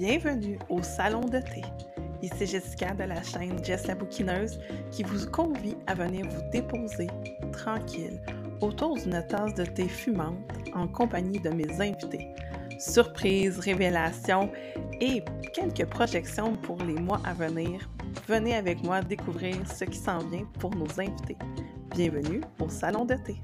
Bienvenue au Salon de thé. Ici Jessica de la chaîne Jess la bouquineuse qui vous convie à venir vous déposer tranquille autour d'une tasse de thé fumante en compagnie de mes invités. Surprises, révélations et quelques projections pour les mois à venir. Venez avec moi découvrir ce qui s'en vient pour nos invités. Bienvenue au Salon de thé.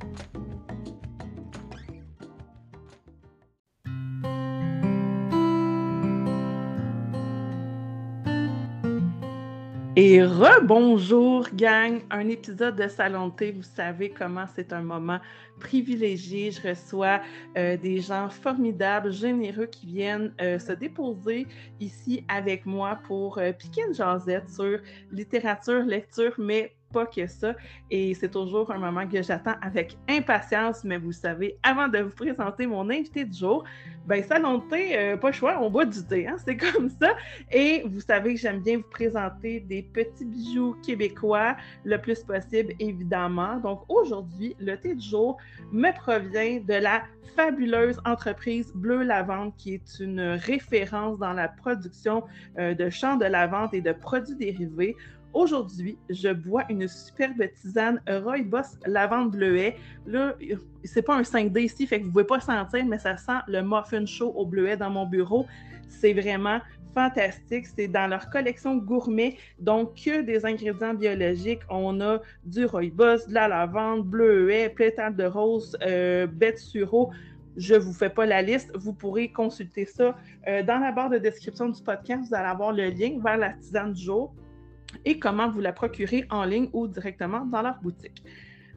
Et rebonjour, gang! Un épisode de Salon de thé, vous savez comment c'est un moment privilégié. Je reçois euh, des gens formidables, généreux qui viennent euh, se déposer ici avec moi pour euh, piquer une jasette sur littérature, lecture, mais que ça. Et c'est toujours un moment que j'attends avec impatience. Mais vous savez, avant de vous présenter mon invité du jour, ben salon de thé, euh, pas choix, on boit du thé, hein, c'est comme ça. Et vous savez que j'aime bien vous présenter des petits bijoux québécois le plus possible, évidemment. Donc aujourd'hui, le thé du jour me provient de la fabuleuse entreprise Bleu Lavande, qui est une référence dans la production euh, de champs de lavande et de produits dérivés. Aujourd'hui, je bois une superbe tisane Rooibos lavande bleuet. Là, c'est pas un 5D ici, fait que vous pouvez pas sentir, mais ça sent le muffin chaud au bleuet dans mon bureau. C'est vraiment fantastique. C'est dans leur collection gourmet, donc que des ingrédients biologiques. On a du rooibos, de la lavande, bleuet, pétales de rose, euh, bête sureau. Je ne vous fais pas la liste. Vous pourrez consulter ça euh, dans la barre de description du podcast. Vous allez avoir le lien vers la tisane du jour et comment vous la procurer en ligne ou directement dans leur boutique.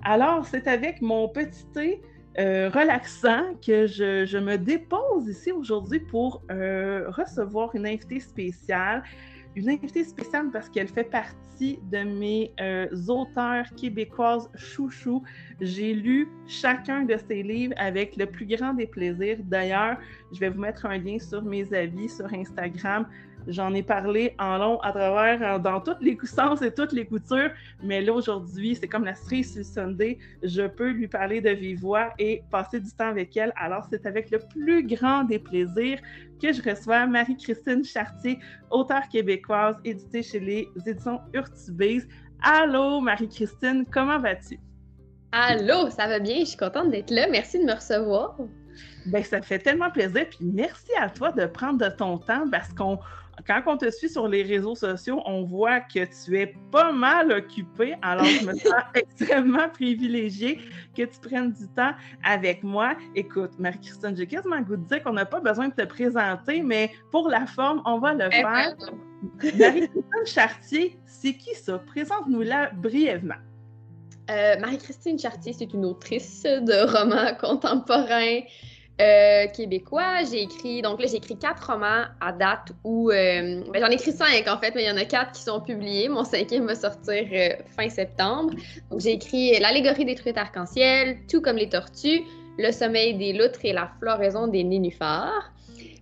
Alors, c'est avec mon petit thé euh, relaxant que je, me dépose ici aujourd'hui pour euh, recevoir une invitée spéciale. Une invitée spéciale parce qu'elle fait partie de mes euh, auteurs québécoises chouchou. J'ai lu chacun de ses livres avec le plus grand des plaisirs. D'ailleurs, je vais vous mettre un lien sur mes avis sur Instagram J'en ai parlé en long à travers, euh, dans toutes les sens et toutes les coutures, mais là aujourd'hui, c'est comme la cerise sur Sunday. Je peux lui parler de vive voix et passer du temps avec elle. Alors, c'est avec le plus grand des plaisirs que je reçois Marie-Christine Chartier, auteure québécoise, éditée chez les éditions Urtubise. Allô, Marie-Christine, comment vas-tu? Allô, ça va bien, je suis contente d'être là. Merci de me recevoir. Ben, ça fait tellement plaisir. Puis merci à toi de prendre de ton temps parce qu'on quand on te suit sur les réseaux sociaux, on voit que tu es pas mal occupé. Alors, je me sens extrêmement privilégiée que tu prennes du temps avec moi. Écoute, Marie-Christine, j'ai quasiment goût de dire qu'on n'a pas besoin de te présenter, mais pour la forme, on va le faire. Marie-Christine Chartier, c'est qui ça? Présente-nous-la brièvement. Euh, Marie-Christine Chartier, c'est une autrice de romans contemporains euh, québécois. J'ai écrit, donc là, j'ai écrit quatre romans à date où. Euh, ben, j'en ai écrit cinq en fait, mais il y en a quatre qui sont publiés. Mon cinquième va sortir euh, fin septembre. Donc, j'ai écrit L'allégorie des truites arc-en-ciel, Tout comme les tortues, Le sommeil des loutres et la floraison des nénuphars.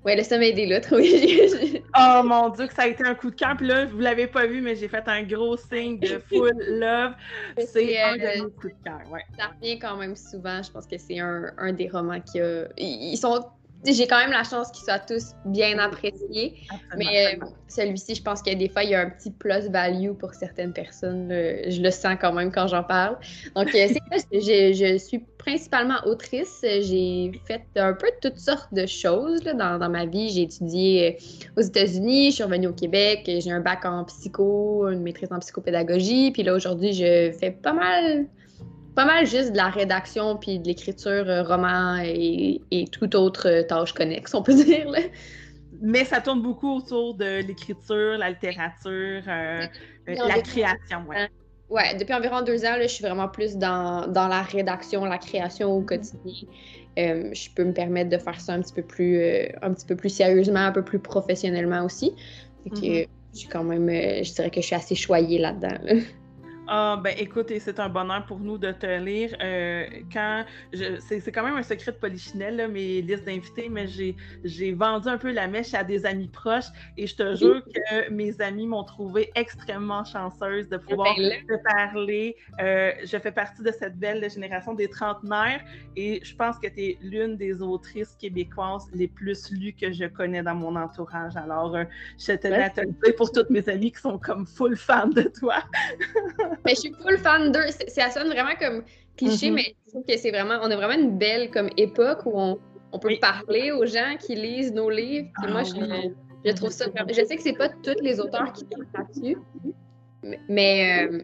Ouais, le sommeil des loutres, oui. oh mon Dieu, que ça a été un coup de cœur. Puis là, vous l'avez pas vu, mais j'ai fait un gros signe de full love. C'est un de mes coups de cœur, ouais. Ça revient quand même souvent. Je pense que c'est un, un, des romans qui a. Ils sont j'ai quand même la chance qu'ils soient tous bien appréciés. mais euh, celui-ci, je pense que des fois, il y a un petit plus value pour certaines personnes. je le sens quand même quand j'en parle. Donc, euh, c'est ça. Je, je, suis principalement autrice. J'ai fait un peu toutes sortes de choses dans, dans, ma vie. J'ai étudié euh, aux États-Unis, je suis revenue au Québec, j'ai un bac en psycho, une maîtrise en psychopédagogie. Puis là, aujourd'hui, je fais pas mal pas mal juste de la rédaction puis de l'écriture euh, roman et, et toute autre euh, tâche connexe, on peut dire. Mais ça tourne beaucoup autour de l'écriture, la littérature, euh, la création. Ouais. ouais. depuis environ deux ans, je suis vraiment plus dans, dans, la rédaction, la création au quotidien. je peux me permettre de faire ça un petit peu plus, un petit peu plus sérieusement, un peu plus professionnellement aussi. Fait que, mm-hmm. je quand même, je dirais que je suis assez choyée là-dedans. Ah, ben écoute, c'est un bonheur pour nous de te lire. Euh, quand c'est, quand même un secret de polichinelle, mes listes d'invités, mais j'ai, vendu un peu la mèche à des amis proches et je te jure que mes amis m'ont trouvé extrêmement chanceuse de pouvoir ben te parler. Euh, je fais partie de cette belle génération des trentenaires et je pense que tu es l'une des autrices québécoises les plus lues que je connais dans mon entourage. Alors, euh, je tenais à te le dire pour toutes mes amies qui sont comme full fans de toi. mais je suis full fan d'eux. Ça sonne vraiment comme cliché, mm-hmm. mais je trouve que c'est vraiment, on a vraiment une belle comme époque où on, on peut parler aux gens qui lisent nos livres. Puis moi, ah je, trouve ça. Je sais que c'est pas tous les auteurs qui sont là-dessus, mais euh,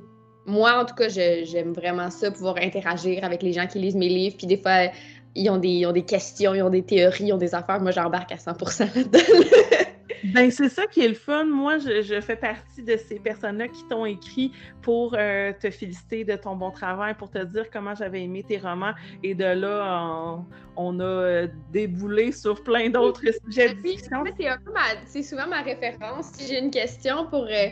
moi, en tout cas, j'aime vraiment ça, pouvoir interagir avec les gens qui lisent mes livres. Puis des fois, ils ont des, ils ont des questions, ils ont des théories, ils ont des affaires. Moi, j'embarque à 100% là-dedans. Ben, c'est ça qui est le fun. Moi, je, fais partie de ces personnes-là qui t'ont écrit pour euh, te féliciter de ton bon travail, pour te dire comment j'avais aimé tes romans. Et de là, on, a euh, déboulé sur plein d'autres sujets de discussion. C'est souvent ma référence. Si j'ai une question pour. Euh,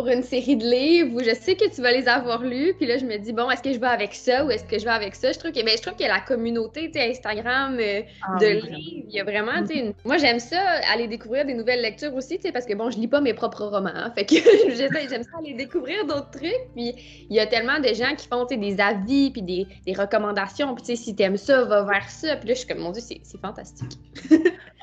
pour une série de livres où je sais que tu vas les avoir lus, puis là, je me dis, bon, est-ce que je vais avec ça ou est-ce que je vais avec ça? Je trouve que, ben, je trouve que la communauté, Instagram euh, ah de livres, il y a vraiment, tu sais, moi, j'aime ça, aller découvrir des nouvelles lectures aussi, tu sais, parce que, bon, je lis pas mes propres romans, hein, fait que j'aime ça aller découvrir d'autres trucs, puis il y a tellement de gens qui font, tu sais, des avis, puis des, des recommandations, puis tu sais, si t'aimes ça, va vers ça, puis là, je suis comme, mon Dieu, c'est fantastique.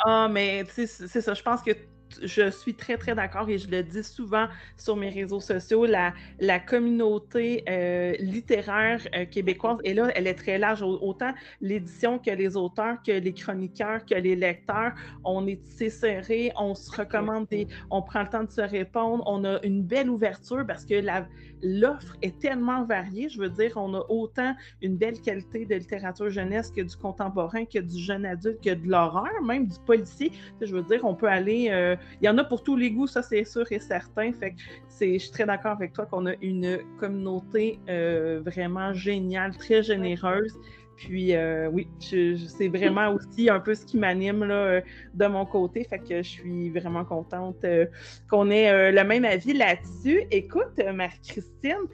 ah, mais, tu sais, c'est ça, je pense que je suis très, très d'accord et je le dis souvent sur mes réseaux sociaux, la, la communauté euh, littéraire euh, québécoise, et là, elle est très large, autant l'édition que les auteurs, que les chroniqueurs, que les lecteurs. On est tissé serré, on se recommande, on prend le temps de se répondre, on a une belle ouverture parce que la, l'offre est tellement variée. Je veux dire, on a autant une belle qualité de littérature jeunesse que du contemporain, que du jeune adulte, que de l'horreur, même du policier. Je veux dire, on peut aller. Euh, il y en a pour tous les goûts, ça c'est sûr et certain. Fait que je suis très d'accord avec toi qu'on a une communauté euh, vraiment géniale, très généreuse. Puis euh, oui, c'est vraiment aussi un peu ce qui m'anime là, de mon côté. Fait que je suis vraiment contente euh, qu'on ait euh, le même avis là-dessus. Écoute, Marie-Christine,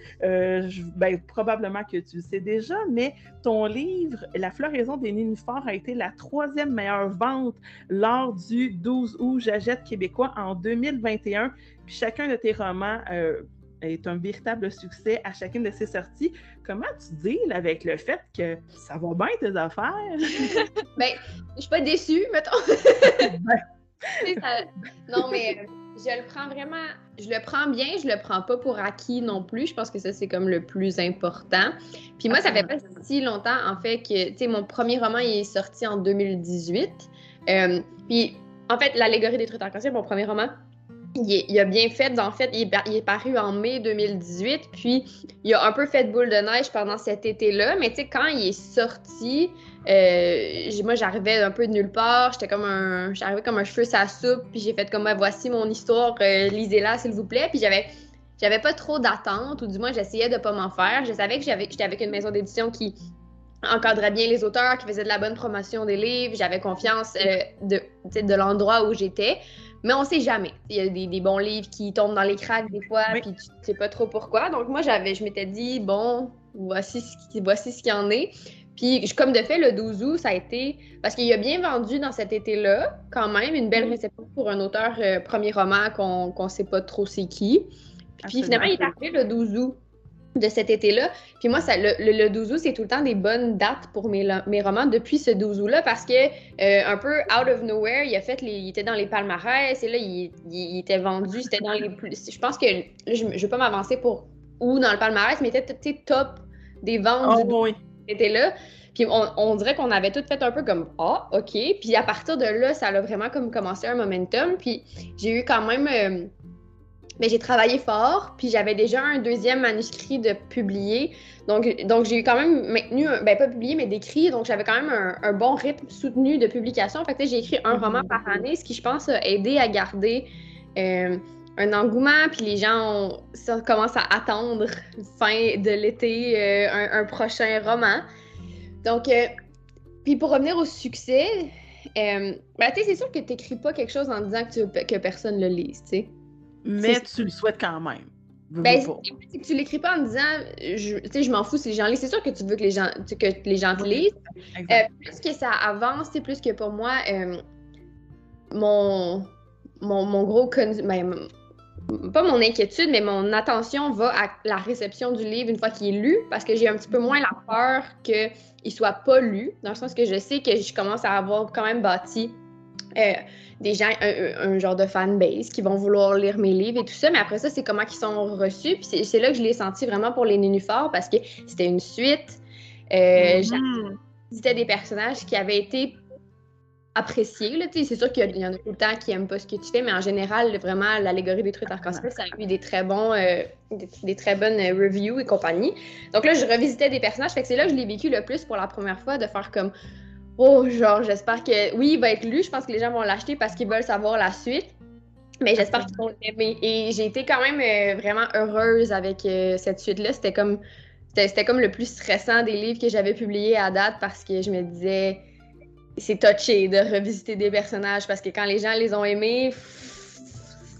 ben, probablement que tu le sais déjà, mais ton livre La floraison des nénuphars a été la troisième meilleure vente lors du 12 août Jagette québécois en 2021. Puis chacun de tes romans est un véritable succès à chacune de ses sorties. Comment tu deals avec le fait que ça va bien tes affaires? ben, je suis pas déçue, mettons. Non, mais je le prends vraiment, je le prends bien, je le prends pas pour acquis non plus. Je pense que ça, c'est comme le plus important. Puis moi, ça fait pas si longtemps, en fait, que, tu sais, mon premier roman, il est sorti en 2018. Euh, puis, en fait, L'allégorie des trucs en mon premier roman, il, a bien fait. En fait, il est, paru en mai 2018. Puis, il a un peu fait de boule de neige pendant cet été-là. Mais tu sais, quand il est sorti, euh, moi, j'arrivais un peu de nulle part. J'étais comme un, j'arrivais comme un cheveu sa soupe. Puis j'ai fait comme, voici mon histoire, euh, lisez-la, s'il vous plaît. Puis j'avais, j'avais pas trop d'attente, ou du moins, j'essayais de pas m'en faire. Je savais que j'avais, j'étais avec une maison d'édition qui encadrait bien les auteurs, qui faisait de la bonne promotion des livres. J'avais confiance euh, de, de l'endroit où j'étais. Mais on sait jamais. Il y a des, bons livres qui tombent dans les cracks des fois, puis tu sais pas trop pourquoi. Donc moi, j'avais, je m'étais dit, bon, voici ce, voici ce qu'il y en est. Puis comme de fait, le 12 août, ça a été... Parce qu'il a bien vendu dans cet été-là, quand même, une belle réception pour un auteur euh, premier roman qu'on ne sait pas trop c'est qui. Puis finalement, il est arrivé le 12 août de cet été-là. Puis moi, ça, le, le, 12 août, c'est tout le temps des bonnes dates pour mes, mes romans depuis ce 12 août-là parce que, euh, un peu out of nowhere, il a fait les, il était dans les palmarès et là, il, il, était vendu, c'était dans les plus. Je pense que, je ne vais pas m'avancer pour où dans le palmarès, mais il était top des ventes oh, du été-là. Puis on, on dirait qu'on avait tout fait un peu comme Ah, OK. Puis à partir de là, ça a vraiment comme commencé un momentum. Puis j'ai eu quand même. Euh, mais j'ai travaillé fort, puis j'avais déjà un deuxième manuscrit de publier. Donc, donc j'ai quand même maintenu, ben pas publié, mais d'écrit. Donc, j'avais quand même un, bon rythme soutenu de publication. Fait que j'ai écrit un roman par année, ce qui, je pense, a aidé à garder euh, un engouement. Puis les gens commencent à attendre fin de l'été euh, un, prochain roman. Donc, euh, puis pour revenir au succès, ben, tu sais, c'est sûr que tu n'écris pas quelque chose en disant que, tu, que personne le lise, tu sais mais tu le souhaites quand même. Ben, c'est que tu l'écris pas en disant, je, tu sais, je m'en fous si les gens lisent. C'est sûr que tu veux que les gens, que les gens te lisent. Euh, plus que ça avance, c'est plus que pour moi, euh, mon, mon, mon, gros, ben, pas mon inquiétude, mais mon attention va à la réception du livre une fois qu'il est lu, parce que j'ai un petit peu moins la peur qu'il soit pas lu, dans le sens que je sais que je commence à avoir quand même bâti euh, des gens, un, genre de fanbase qui vont vouloir lire mes livres et tout ça. Mais après ça, c'est comment ils sont reçus. Puis c'est là que je l'ai senti vraiment pour les nénuphars parce que c'était une suite. Euh, C'était des personnages qui avaient été appréciés. C'est sûr qu'il y en a tout le temps qui n'aiment pas ce que tu fais, mais en général, vraiment, l'allégorie des trucs arc-en-ciel, ça a eu des très bons, euh, des, très bonnes euh, reviews et compagnie. Donc là, je revisitais des personnages. Fait que c'est là que je l'ai vécu le plus pour la première fois, de faire comme oh, genre, j'espère que. Oui, il va être lu. Je pense que les gens vont l'acheter parce qu'ils veulent savoir la suite. Mais j'espère qu'ils vont l'aimer. Et j'ai été quand même euh, vraiment heureuse avec euh, cette suite-là. C'était comme. Le plus stressant des livres que j'avais publiés à date parce que je me disais c'est touché de revisiter des personnages parce que quand les gens les ont aimés,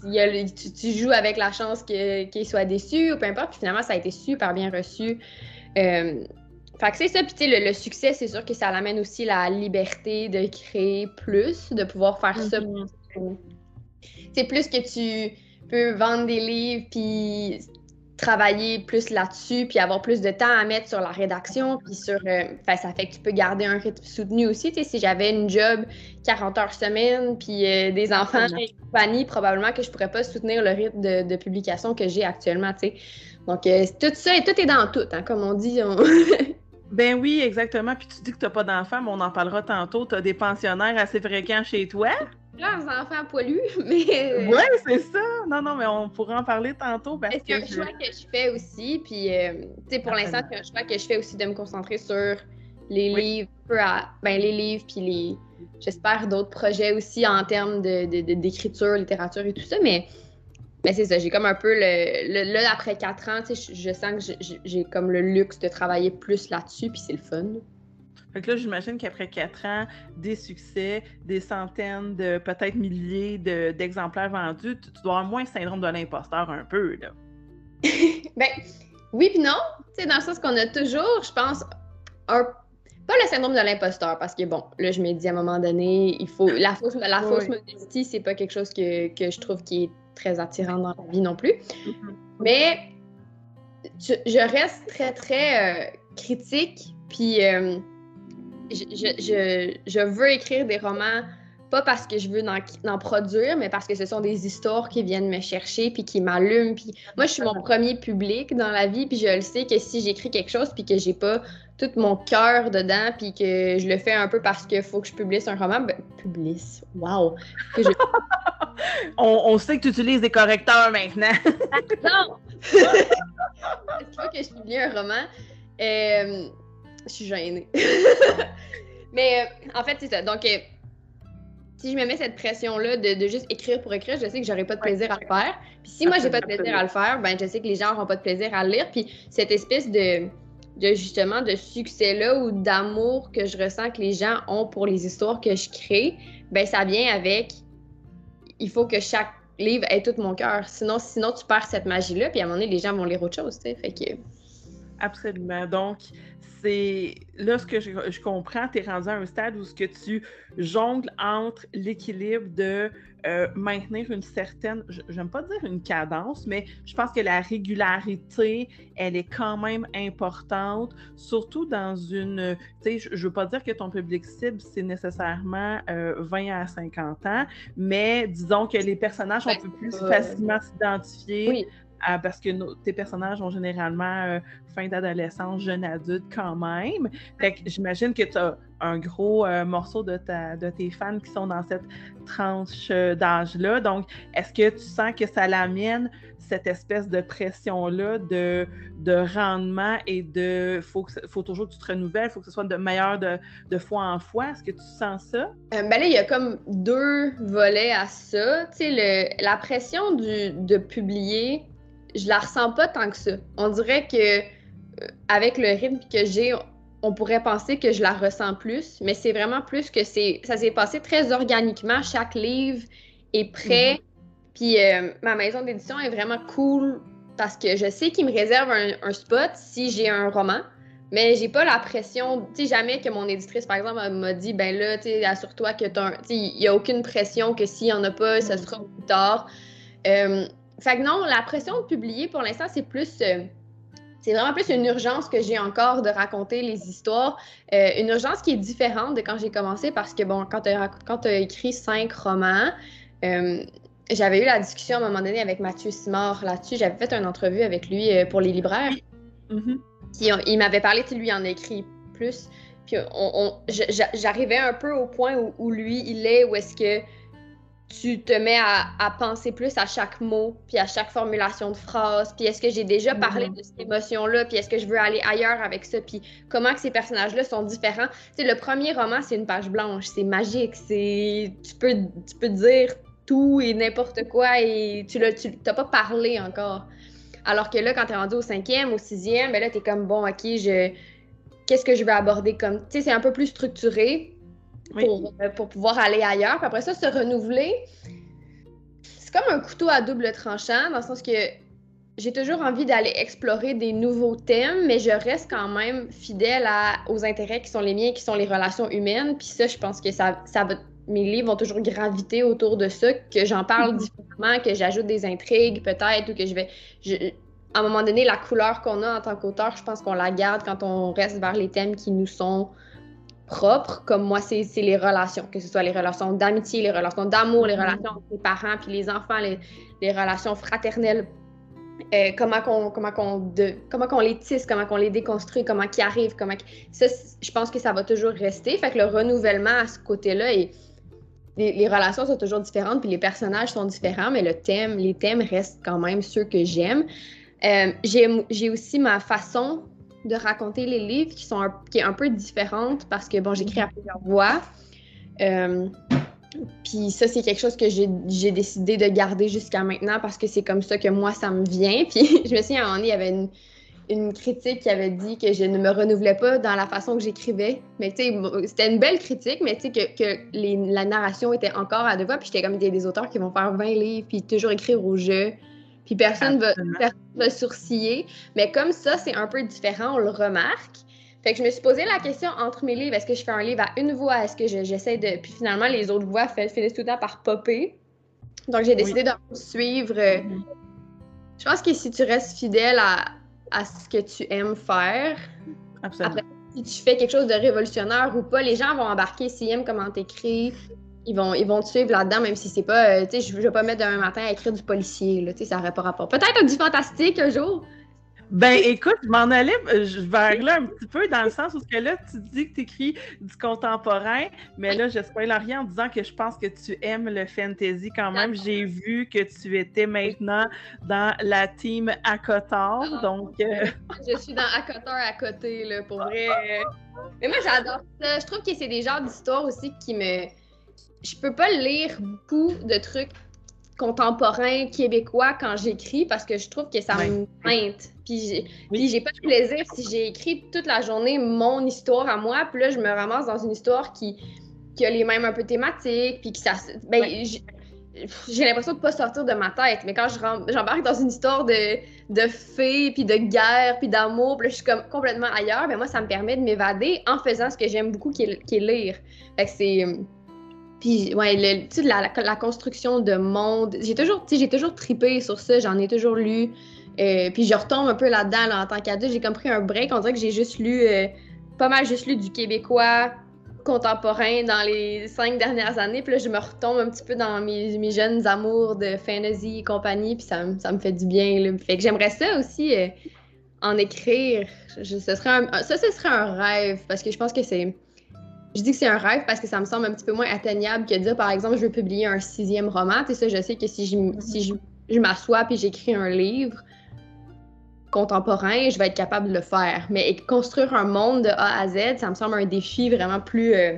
tu, joues avec la chance qu'ils soient déçus ou peu importe. Puis finalement, ça a été super bien reçu. Euh, fait que c'est ça, puis le, le, succès, c'est sûr que ça l'amène aussi la liberté de créer plus, de pouvoir faire ça. Mm-hmm. C'est plus que tu peux vendre des livres, puis travailler plus là-dessus, puis avoir plus de temps à mettre sur la rédaction, puis sur... Euh, ça fait que tu peux garder un rythme soutenu aussi. Tu sais, si j'avais une job 40 heures semaine, puis euh, des enfants et compagnie, probablement que je pourrais pas soutenir le rythme de, publication que j'ai actuellement, tu sais. Donc, euh, tout ça, et tout est dans tout, hein, comme on dit. Ben oui, exactement. Puis tu dis que tu n'as pas d'enfants, mais on en parlera tantôt. Tu as des pensionnaires assez fréquents chez toi? Des enfants poilus, mais. Oui, c'est ça. Non, non, mais on pourra en parler tantôt. C'est un choix que je fais aussi? Puis, euh, tu sais, pour l'instant, c'est un choix que je fais aussi de me concentrer sur les livres, ben, les livres, puis les. J'espère d'autres projets aussi en termes d'écriture, de, littérature et tout ça. Mais mais c'est ça, j'ai comme un peu le. là, après quatre ans, je, je sens que j'ai comme le luxe de travailler plus là-dessus, puis c'est le fun. Fait que là, j'imagine qu'après quatre ans, des succès, des centaines de peut-être milliers d'exemplaires vendus, tu, dois avoir moins le syndrome de l'imposteur un peu, là. ben, oui puis non. Tu sais, dans le sens qu'on a toujours, je pense, un pas le syndrome de l'imposteur, parce que bon, là, je me dis à un moment donne, il faut. La fausse, la fausse modestie, c'est pas quelque chose que, que, je trouve qui est très attirant dans la vie non plus. Mm-hmm. Mais je reste très, très euh, critique, puis euh, je, je, je, veux écrire des romans pas parce que je veux en, produire, mais parce que ce sont des histoires qui viennent me chercher puis qui m'allument. Puis moi, je suis mon premier public dans la vie, puis je le sais que si j'écris quelque chose puis que j'ai pas tout mon cœur dedans, puis que je le fais un peu parce qu'il faut que je publie un roman, ben, publie, wow! on, sait que tu utilises des correcteurs maintenant. non! Il faut que je publie un roman. Euh, je suis gênée. Mais euh, en fait, c'est ça. Donc, euh, si je me mets cette pression-là de, juste écrire pour écrire, je sais que j'aurai pas de plaisir à le faire. Puis si moi, j'ai pas de plaisir à le faire, ben je sais que les gens n'auront pas de plaisir à le lire. Puis cette espèce de, de justement de succès-là ou d'amour que je ressens que les gens ont pour les histoires que je crée, ben ça vient avec il faut que chaque livre ait tout mon cœur. Sinon, sinon, tu perds cette magie-là, puis à un moment donné, les gens vont lire autre chose, tu sais. Fait que... Absolument. Donc, c'est là ce que je, comprends, tu es rendu à un stade où ce que tu jongles entre l'équilibre de euh, maintenir une certaine, j'aime pas dire une cadence, mais je pense que la régularité, elle est quand même importante, surtout dans une, tu sais, je, ne veux pas dire que ton public cible, c'est nécessairement 20 euh, à 50 ans, mais disons que les personnages, on peut plus facilement s'identifier parce que tes personnages ont généralement euh, fin d'adolescence, jeune adulte quand même. Fait que j'imagine que tu as un gros euh, morceau de, ta, de tes fans qui sont dans cette tranche euh, d'âge-là. Donc, est-ce que tu sens que ça l'amène, cette espèce de pression-là de, de rendement et de faut, faut toujours que tu te renouvelles, faut que ce soit de meilleur de, de fois en fois? Est-ce que tu sens ça? ben là, il y a comme deux volets à ça. Tu sais, la pression du, de publier je la ressens pas tant que ça. On dirait que euh, avec le rythme que j'ai, on pourrait penser que je la ressens plus, mais c'est vraiment plus que c'est ça s'est passé très organiquement. Chaque livre est prêt. Mhm. Puis euh, ma maison d'édition est vraiment cool parce que je sais qu'il me réserve un, spot si j'ai un roman, mais j'ai pas la pression, tu sais, jamais que mon éditrice, par exemple, m'a dit, ben là, tu sais, assure-toi que t'as il y a aucune pression que s'il y en a pas, ça sera plus tard. Euh, fait que non, la pression de publier, pour l'instant, c'est plus... Euh, c'est vraiment plus une urgence que j'ai encore de raconter les histoires. Euh, une urgence qui est différente de quand j'ai commencé parce que, bon, quand tu as, écrit cinq romans, euh, j'avais eu la discussion à un moment donné avec Mathieu Simard là-dessus. J'avais fait une entrevue avec lui pour les libraires. Mm-hmm. il m'avait parlé, de lui en écrit plus. Puis j'arrivais un peu au point où, où lui, il est, où est-ce que tu te mets à, penser plus à chaque mot, puis à chaque formulation de phrase, puis est-ce que j'ai déjà parlé mm-hmm. de cette émotion-là, puis est-ce que je veux aller ailleurs avec ça, puis comment que ces personnages-là sont différents. Tu sais, le premier roman, c'est une page blanche, c'est magique, c'est... Tu peux, tu peux dire tout et n'importe quoi, et tu n'as pas parlé encore. Alors que là, quand tu es rendu au cinquième, au sixième, ben là, tu es comme, bon, OK, je... Qu'est-ce que je veux aborder comme... Tu sais, c'est un peu plus structuré, euh, pour, pouvoir aller ailleurs. Puis après ça, se renouveler, c'est comme un couteau à double tranchant, dans le sens que j'ai toujours envie d'aller explorer des nouveaux thèmes, mais je reste quand même fidèle aux intérêts qui sont les miens, qui sont les relations humaines. Puis ça, je pense que ça, ça va, mes livres vont toujours graviter autour de ça, que j'en parle mm-hmm. différemment, que j'ajoute des intrigues peut-être, ou que je vais... à un moment donné, la couleur qu'on a en tant qu'auteur, je pense qu'on la garde quand on reste vers les thèmes qui nous sont propre, comme moi, c'est les relations, que ce soit les relations d'amitié, les relations d'amour, les mm-hmm. relations entre les parents puis les enfants, les, les relations fraternelles. Euh, comment qu'on comment qu'on comment qu'on les tisse, comment qu'on les déconstruit, comment qu'ils arrivent, comment ça je pense que ça va toujours rester. Fait que le renouvellement à ce côté-là et les, les, relations sont toujours différentes puis les personnages sont différents, mais le thème, les thèmes restent quand même ceux que j'aime. Euh, j'ai aussi ma façon de raconter les livres qui sont un, qui est un peu différente parce que bon, j'écris à plusieurs voix. Euh, puis ça, c'est quelque chose que j'ai décidé de garder jusqu'à maintenant parce que c'est comme ça que moi, ça me vient. Puis je me souviens, à il y avait une, une, critique qui avait dit que je ne me renouvelais pas dans la façon que j'écrivais. Mais tu sais, c'était une belle critique, mais tu sais, que, que la narration était encore à deux voix. Puis j'étais comme, il y a des auteurs qui vont faire 20 livres, puis toujours écrire au jeu. Puis personne va, va sourciller. Mais comme ça, c'est un peu différent, on le remarque. Fait que je me suis posé la question entre mes livres, est-ce que je fais un livre à une voix, est-ce que j'essaie de... Puis finalement, les autres voix finissent tout le temps par popper. Donc j'ai décidé de suivre. Euh, mm-hmm. Je pense que si tu restes fidèle à, à ce que tu aimes faire, après, si tu fais quelque chose de révolutionnaire ou pas, les gens vont embarquer s'ils aiment comment t'écris, ils vont, ils vont te suivre là-dedans, même si c'est pas. Euh, tu sais, je vais pas mettre demain matin à écrire du policier, là, tu sais, ça n'aurait pas rapport. Peut-être du fantastique un jour. Ben écoute, je m'en allais euh, vers là un petit peu dans le sens où que là, tu dis que tu écris du contemporain, mais là, je spoil rien en disant que je pense que tu aimes le fantasy quand même. J'ai vu que tu étais maintenant dans la team Akotar, ah, donc... Euh, je suis dans Akotar à côté, là, pour vrai. Mais moi, j'adore ça. Je trouve que c'est des genres d'histoires aussi qui me je peux pas lire beaucoup de trucs contemporains québécois quand j'écris parce que je trouve que ça me peinte. Puis j'ai pas de plaisir si j'ai écrit toute la journée mon histoire à moi, puis là je me ramasse dans une histoire qui, qui a les mêmes un peu thématiques, puis que ça. Ben, j'ai l'impression de pas sortir de ma tête, mais quand j'embarque dans une histoire de, de fées, puis de guerre, puis d'amour, puis là, je suis comme complètement ailleurs, ben moi, ça me permet de m'évader en faisant ce que j'aime beaucoup, qui est, qui est lire. Fait que c'est puis, ouais, le, la, la, construction de monde, j'ai toujours, j'ai toujours tripé sur ça, j'en ai toujours lu. Euh, puis je retombe un peu là-dedans en tant qu'adulte. J'ai compris un break. On dirait que j'ai juste lu, euh, pas mal juste lu du québécois contemporain dans les cinq dernières années. Puis là, je me retombe un petit peu dans mes, mes jeunes amours de fantasy et compagnie. Puis ça, ça me fait du bien. Là. Fait que j'aimerais ça aussi euh, en écrire. ce serait ça, ce serait un rêve parce que je pense que c'est je dis que c'est un rêve parce que ça me semble un petit peu moins atteignable que de dire, par exemple, je veux publier un sixième roman. Tu sais, ça, je sais que si je, si je, m'assois puis j'écris un livre contemporain, je vais être capable de le faire. Mais construire un monde de A à Z, ça me semble un défi vraiment plus, euh,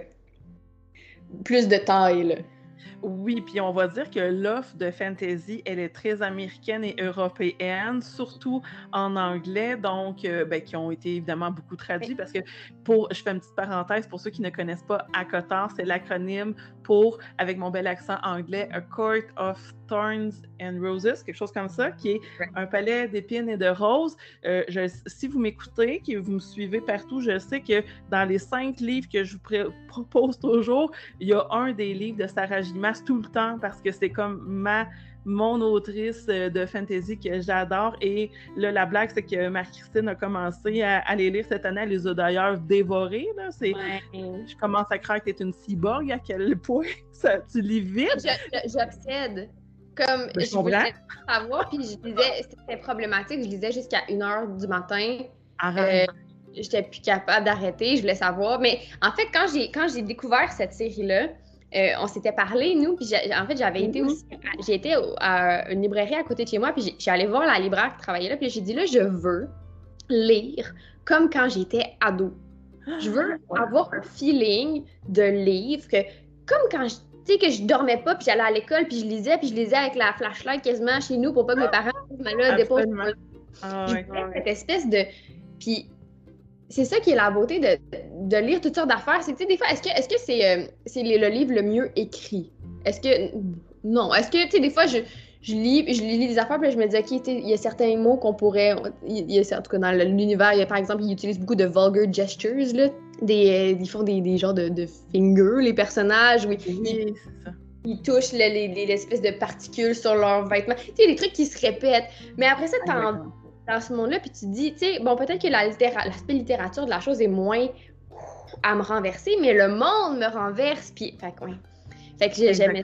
plus de taille. Là. Oui, puis on va dire que l'offre de fantasy, elle est très américaine et européenne, surtout en anglais, donc euh, ben, qui ont été évidemment beaucoup traduits parce que pour, je fais une petite parenthèse pour ceux qui ne connaissent pas ACOTAR, c'est l'acronyme pour, avec mon bel accent anglais, A Court of Thorns and Roses, quelque chose comme ça, qui est un palais d'épines et de roses. Euh, si vous m'écoutez, que vous me suivez partout, je sais que dans les cinq livres que je vous propose toujours, il y a un des livres de Sarah Gimas tout le temps parce que c'est comme ma mon autrice euh, de fantasy que j'adore. Et là, la blague, c'est que Marie-Christine a commencé à, les lire cette année. Elle les a d'ailleurs dévorés. Là. Je commence à croire que tu es une cyborg. À quel point ça, tu lis vite? J'obsède. Comme je, voulais savoir, puis je disais, c'était problématique. Je lisais jusqu'à 1h du matin. Arrête. Euh, j'étais plus capable d'arrêter, je voulais savoir. Mais en fait, quand j'ai quand j'ai découvert cette série-là, euh, on s'était parlé, nous, puis en fait, j'avais été mhm. aussi. J'ai été à une librairie à côté de chez moi, puis j'ai allé voir la libraire qui travaillait là, puis j'ai dit là, je veux lire comme quand j'étais ado. Je veux avoir un feeling de livre que, comme quand je tu sais, que je dormais pas, puis j'allais à l'école, puis je lisais, puis je lisais avec la flashlight quasiment chez nous pour pas que mes parents là déposent. Ah, cette espèce de. Puis c'est ça qui est la beauté de, de lire toutes sortes d'affaires. C'est, des fois, est-ce que, est-ce que c'est, euh, c'est le livre le mieux écrit? Est-ce que. Non. Est-ce que, tu sais, des fois, je, je, lis, je lis des affaires, puis je me dis, OK, il y a certains mots qu'on pourrait. Il y a, en tout cas, dans l'univers, il y a, par exemple, ils utilisent beaucoup de vulgar gestures, là. Des, euh, ils font des, des genres de, de fingers, les personnages. Oui, oui c'est ça ils touchent l'espèce de particules sur leurs vêtements. Tu sais, des trucs qui se répètent. Mais après ça, t'en dans ce monde-là, puis tu te dis, tu sais, bon, peut-être que l'aspect littérature de la chose est moins à me renverser, mais le monde me renverse, puis, fait que, ouais. Fait que j'aimais.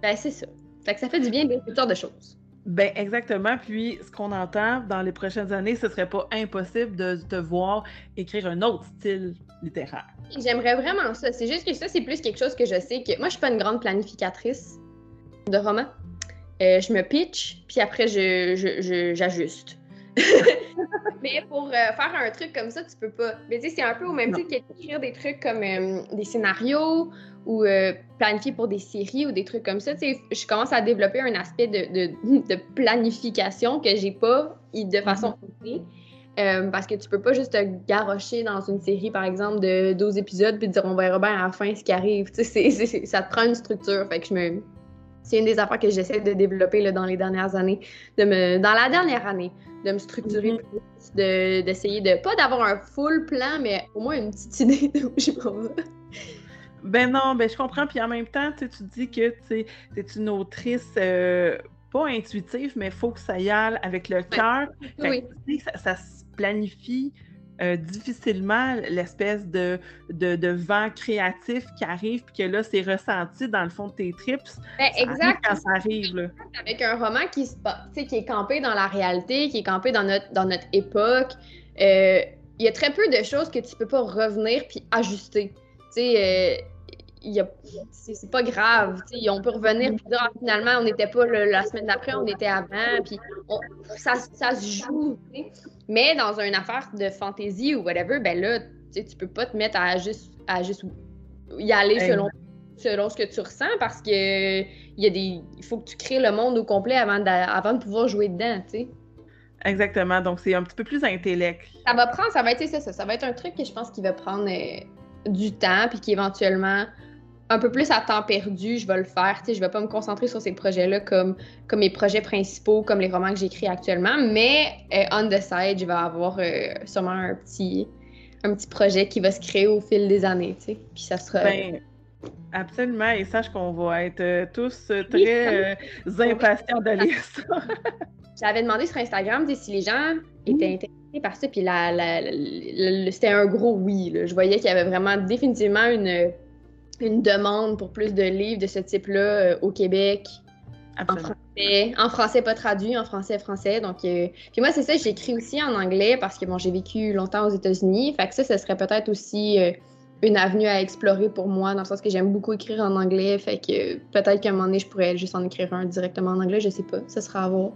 Ben, c'est ça. Fait que ça fait du bien de toutes sortes de choses. Ben exactement. Puis ce qu'on entend dans les prochaines années, ce serait pas impossible de te voir écrire un autre style littéraire. J'aimerais vraiment ça. C'est juste que ça, c'est plus quelque chose que je sais que moi, je suis pas une grande planificatrice de romans. Euh, je me pitch, puis après, je, j'ajuste. mais pour euh, faire un truc comme ça, tu peux pas. Mais tu sais, c'est un peu au même titre qu'écrire des trucs comme euh, des scénarios ou euh, planifier pour des séries ou des trucs comme ça. Tu sais, je commence à développer un aspect de, de, planification que j'ai pas de façon mm parce que tu peux pas juste te garrocher dans une série, par exemple, de 12 épisodes puis dire on verra bien à la fin ce qui arrive. Tu sais, ça te prend une structure. Fait que je me. C'est une des affaires que j'essaie de développer là, dans les dernières années. De me... Dans la dernière année, de me structurer mm-hmm. plus, d'essayer de, pas d'avoir un full plan, mais au moins une petite idée de où je m'en vais. Ben non, ben je comprends. Puis en même temps, tu dis que tu es une autrice euh, pas intuitive, mais il faut que ça y aille avec le cœur. Oui. Ça, ça, se planifie euh, difficilement l'espèce de, de, vent créatif qui arrive, puis que là, c'est ressenti dans le fond de tes trips. Ben, exact. Quand ça arrive. Avec un roman qui, qui est campé dans la réalité, qui est campé dans notre, dans notre époque, euh, il y a très peu de choses que tu peux pas revenir puis ajuster. Tu sais, euh, c'est pas grave. On peut revenir et dire ah, finalement, on n'était pas la semaine d'après, on était avant. Puis ça, ça, se joue. Mais dans une affaire de fantasy ou whatever, ben là, tu peux pas te mettre à juste, à juste y aller selon, selon ce que tu ressens parce que il y a des. Il faut que tu crées le monde au complet avant de, avant de pouvoir jouer dedans. sais. Exactement. Donc, c'est un petit peu plus intellect. Ça va prendre, ça va être ça, ça, va être un truc que je pense qui va prendre euh, du temps, puis qui éventuellement un peu plus à temps perdu, je vais le faire. Je ne vais pas me concentrer sur ces projets-là comme, comme mes projets principaux, comme les romans que j'écris actuellement, mais euh, on the side, je vais avoir euh, sûrement un petit, un petit projet qui va se créer au fil des années. Puis ça sera. Ben, absolument, et sache qu'on va être euh, tous très impatients de lire ça. J'avais demandé sur Instagram si les gens étaient intéressés par ça, puis c'était un gros oui. Je voyais qu'il y avait vraiment définitivement une une demande pour plus de livres de ce type-là euh, au Québec. En français, en français pas traduit, en français français. Donc, euh, puis moi c'est ça, j'écris aussi en anglais parce que bon, j'ai vécu longtemps aux États-Unis. Fait que ça, ce serait peut-être aussi euh, une avenue à explorer pour moi, dans le sens que j'aime beaucoup écrire en anglais. Fait que peut-être qu'à un moment donné, je pourrais juste en écrire un directement en anglais, je sais pas. Ça sera à voir.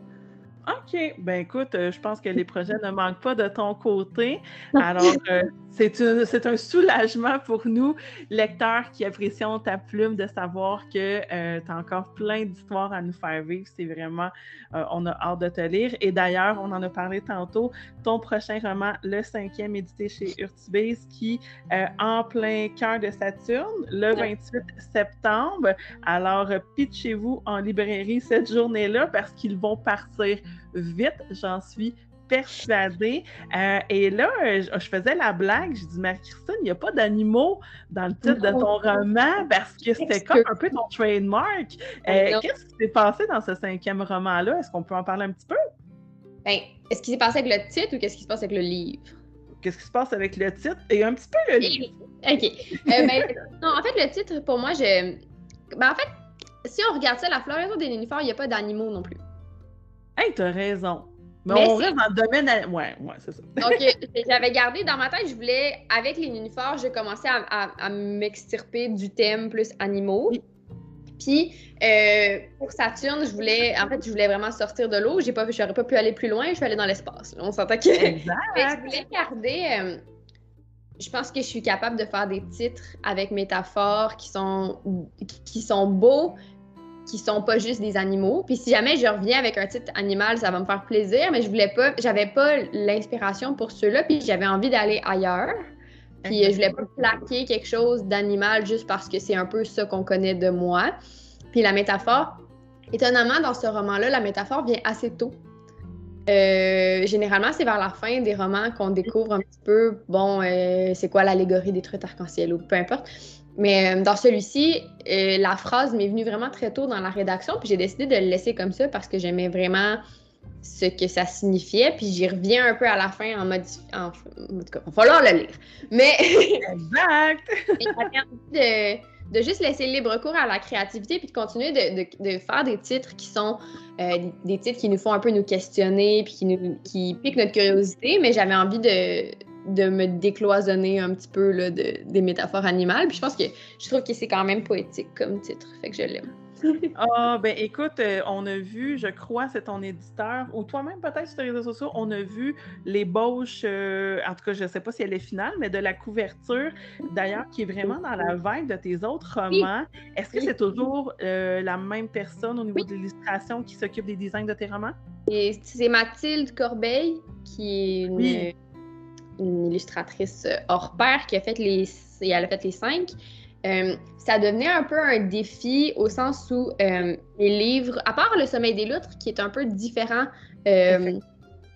OK. Ben écoute, euh, je pense que les projets ne manquent pas de ton côté. Alors, euh, c'est un soulagement pour nous, lecteurs qui apprécions ta plume, de savoir que euh, tu as encore plein d'histoires à nous faire vivre. C'est vraiment, on a hâte de te lire. Et d'ailleurs, on en a parlé tantôt, ton prochain roman, Le cinquième, édité chez Urtubise, qui en plein cœur de Saturne, le 28 septembre. Alors, pitchez-vous en librairie cette journée-là parce qu'ils vont partir vite, j'en suis persuadée. Euh, et là, je, faisais la blague, je dis, Marie-Christine, il n'y a pas d'animaux dans le titre de ton roman parce que c'était comme un peu ton trademark. Euh, qu'est-ce qui s'est passé dans ce cinquième roman-là? Est-ce qu'on peut en parler un petit peu? Ben, est-ce qui s'est passé avec le titre ou qu'est-ce qui se passe avec le livre? Qu'est-ce qui se passe avec le titre? Et un petit peu le livre? OK. Euh, ben, non, en fait, le titre, pour moi, je. Ben, en fait, si on regarde ça, la floraison des nénuphars, il n'y a pas d'animaux non plus. Hey, t'as raison. Mais, on reste dans le domaine. Ouais, ouais, c'est ça. Donc, euh, j'avais gardé dans ma tête, je voulais, avec les nénuphars, j'ai commencé à, m'extirper du thème plus animaux. Puis, euh, pour Saturne, je voulais, en fait, je voulais vraiment sortir de l'eau. J'ai pas, j'aurais pas pu aller plus loin. Je suis allée dans l'espace. On s'entend que. Exact. je voulais garder. Euh, je pense que je suis capable de faire des titres avec métaphores qui sont, qui sont beaux, qui sont pas juste des animaux. Puis si jamais je reviens avec un titre animal, ça va me faire plaisir, mais je voulais pas, j'avais pas l'inspiration pour ceux-là, puis j'avais envie d'aller ailleurs. Puis je voulais pas plaquer quelque chose d'animal juste parce que c'est un peu ça qu'on connaît de moi. Puis la métaphore, étonnamment, dans ce roman-là, la métaphore vient assez tôt. Euh, généralement, c'est vers la fin des romans qu'on découvre un petit peu, bon, euh, c'est quoi l'allégorie des trucs arc-en-ciel ou peu importe. Mais euh, dans celui-ci, euh, la phrase m'est venue vraiment très tôt dans la rédaction, puis j'ai décidé de le laisser comme ça parce que j'aimais vraiment ce que ça signifiait, puis j'y reviens un peu à la fin en modifiant. En, tout cas, il va falloir le lire. Mais. exact! de, de juste laisser libre cours à la créativité, puis de continuer de, de, faire des titres qui sont euh, des titres qui nous font un peu nous questionner, puis qui, nous, qui piquent notre curiosité, mais j'avais envie de de me décloisonner un petit peu là, de, des métaphores animales. Puis je pense que je trouve que c'est quand même poétique comme titre, fait que je l'aime. ah, ben écoute, euh, on a vu, je crois, c'est ton éditeur, ou toi-même peut-être sur les réseaux sociaux, on a vu l'ébauche, euh, en tout cas, je ne sais pas si elle est finale, mais de la couverture, d'ailleurs, qui est vraiment dans la vibe de tes autres romans. Est-ce que c'est toujours euh, la même personne au niveau de l'illustration qui s'occupe des designs de tes romans? C'est Mathilde Corbeil, qui est une illustratrice euh, hors pair qui a fait les, elle a fait les cinq. Euh, ça devenait un peu un défi au sens où euh, les livres, à part Le Sommeil des Loutres, qui est un peu différent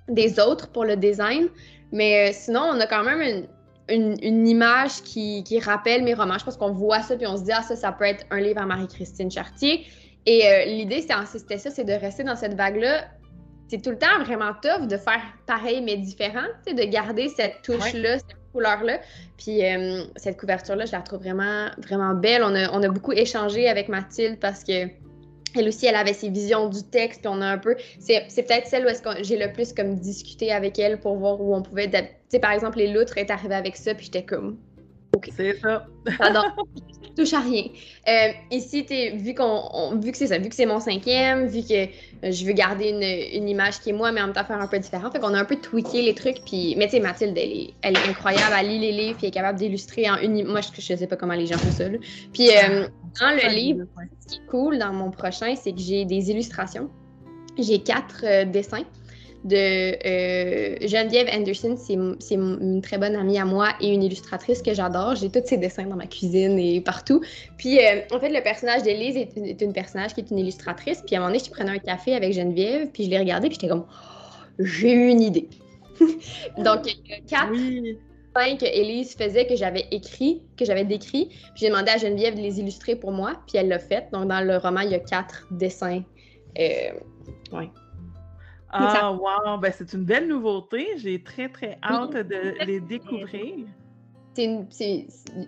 des autres pour le design, mais sinon, on a quand même une, une, image qui, qui, rappelle mes romans. Je pense qu'on voit ça, puis on se dit, ah, ça, ça peut être un livre à Marie-Christine Chartier. Et l'idée, c'était ça, c'est de rester dans cette vague-là c'est tout le temps vraiment tough de faire pareil mais différent, de garder cette touche-là, cette couleur-là. Puis euh, cette couverture-là, je la trouve vraiment, vraiment belle. On a, on a beaucoup échangé avec Mathilde parce que elle aussi, elle avait ses visions du texte, puis on a un peu. C'est, peut-être celle où est-ce que j'ai le plus comme discuté avec elle pour voir où on pouvait. Tu sais, par exemple, les loutres est arrivé avec ça, puis j'étais comme. OK. C'est ça. Touche à rien. Euh, ici, vu, qu'on, vu que c'est ça, vu que c'est mon cinquième, vu que euh, je veux garder une, image qui est moi, mais en même temps faire un peu différent, fait qu'on a un peu tweaké les trucs. Puis, mais tu sais, Mathilde, elle est, elle est, incroyable, elle lit les livres, puis elle est capable d'illustrer en une. Moi, je, je sais pas comment les gens font ça. Puis, euh, dans le livre, ce qui est cool dans mon prochain, c'est que j'ai des illustrations. J'ai quatre dessins de euh, Geneviève Anderson. C'est une très bonne amie à moi et une illustratrice que j'adore. J'ai tous ses dessins dans ma cuisine et partout. Puis, euh, en fait, le personnage d'Élise est, est, une personnage qui est une illustratrice. Puis, à un moment donné, je prenais un café avec Geneviève, puis je l'ai regardé, puis j'étais comme, oh, j'ai eu une idée. Donc, il y a quatre. que Élise faisait que j'avais écrit, que j'avais décrit. Puis j'ai demandé à Geneviève de les illustrer pour moi, puis elle l'a fait. Donc dans le roman, il y a quatre dessins. Euh, ouais. Ah, wow! Ben, c'est une belle nouveauté. J'ai très, très hâte de les découvrir. C'est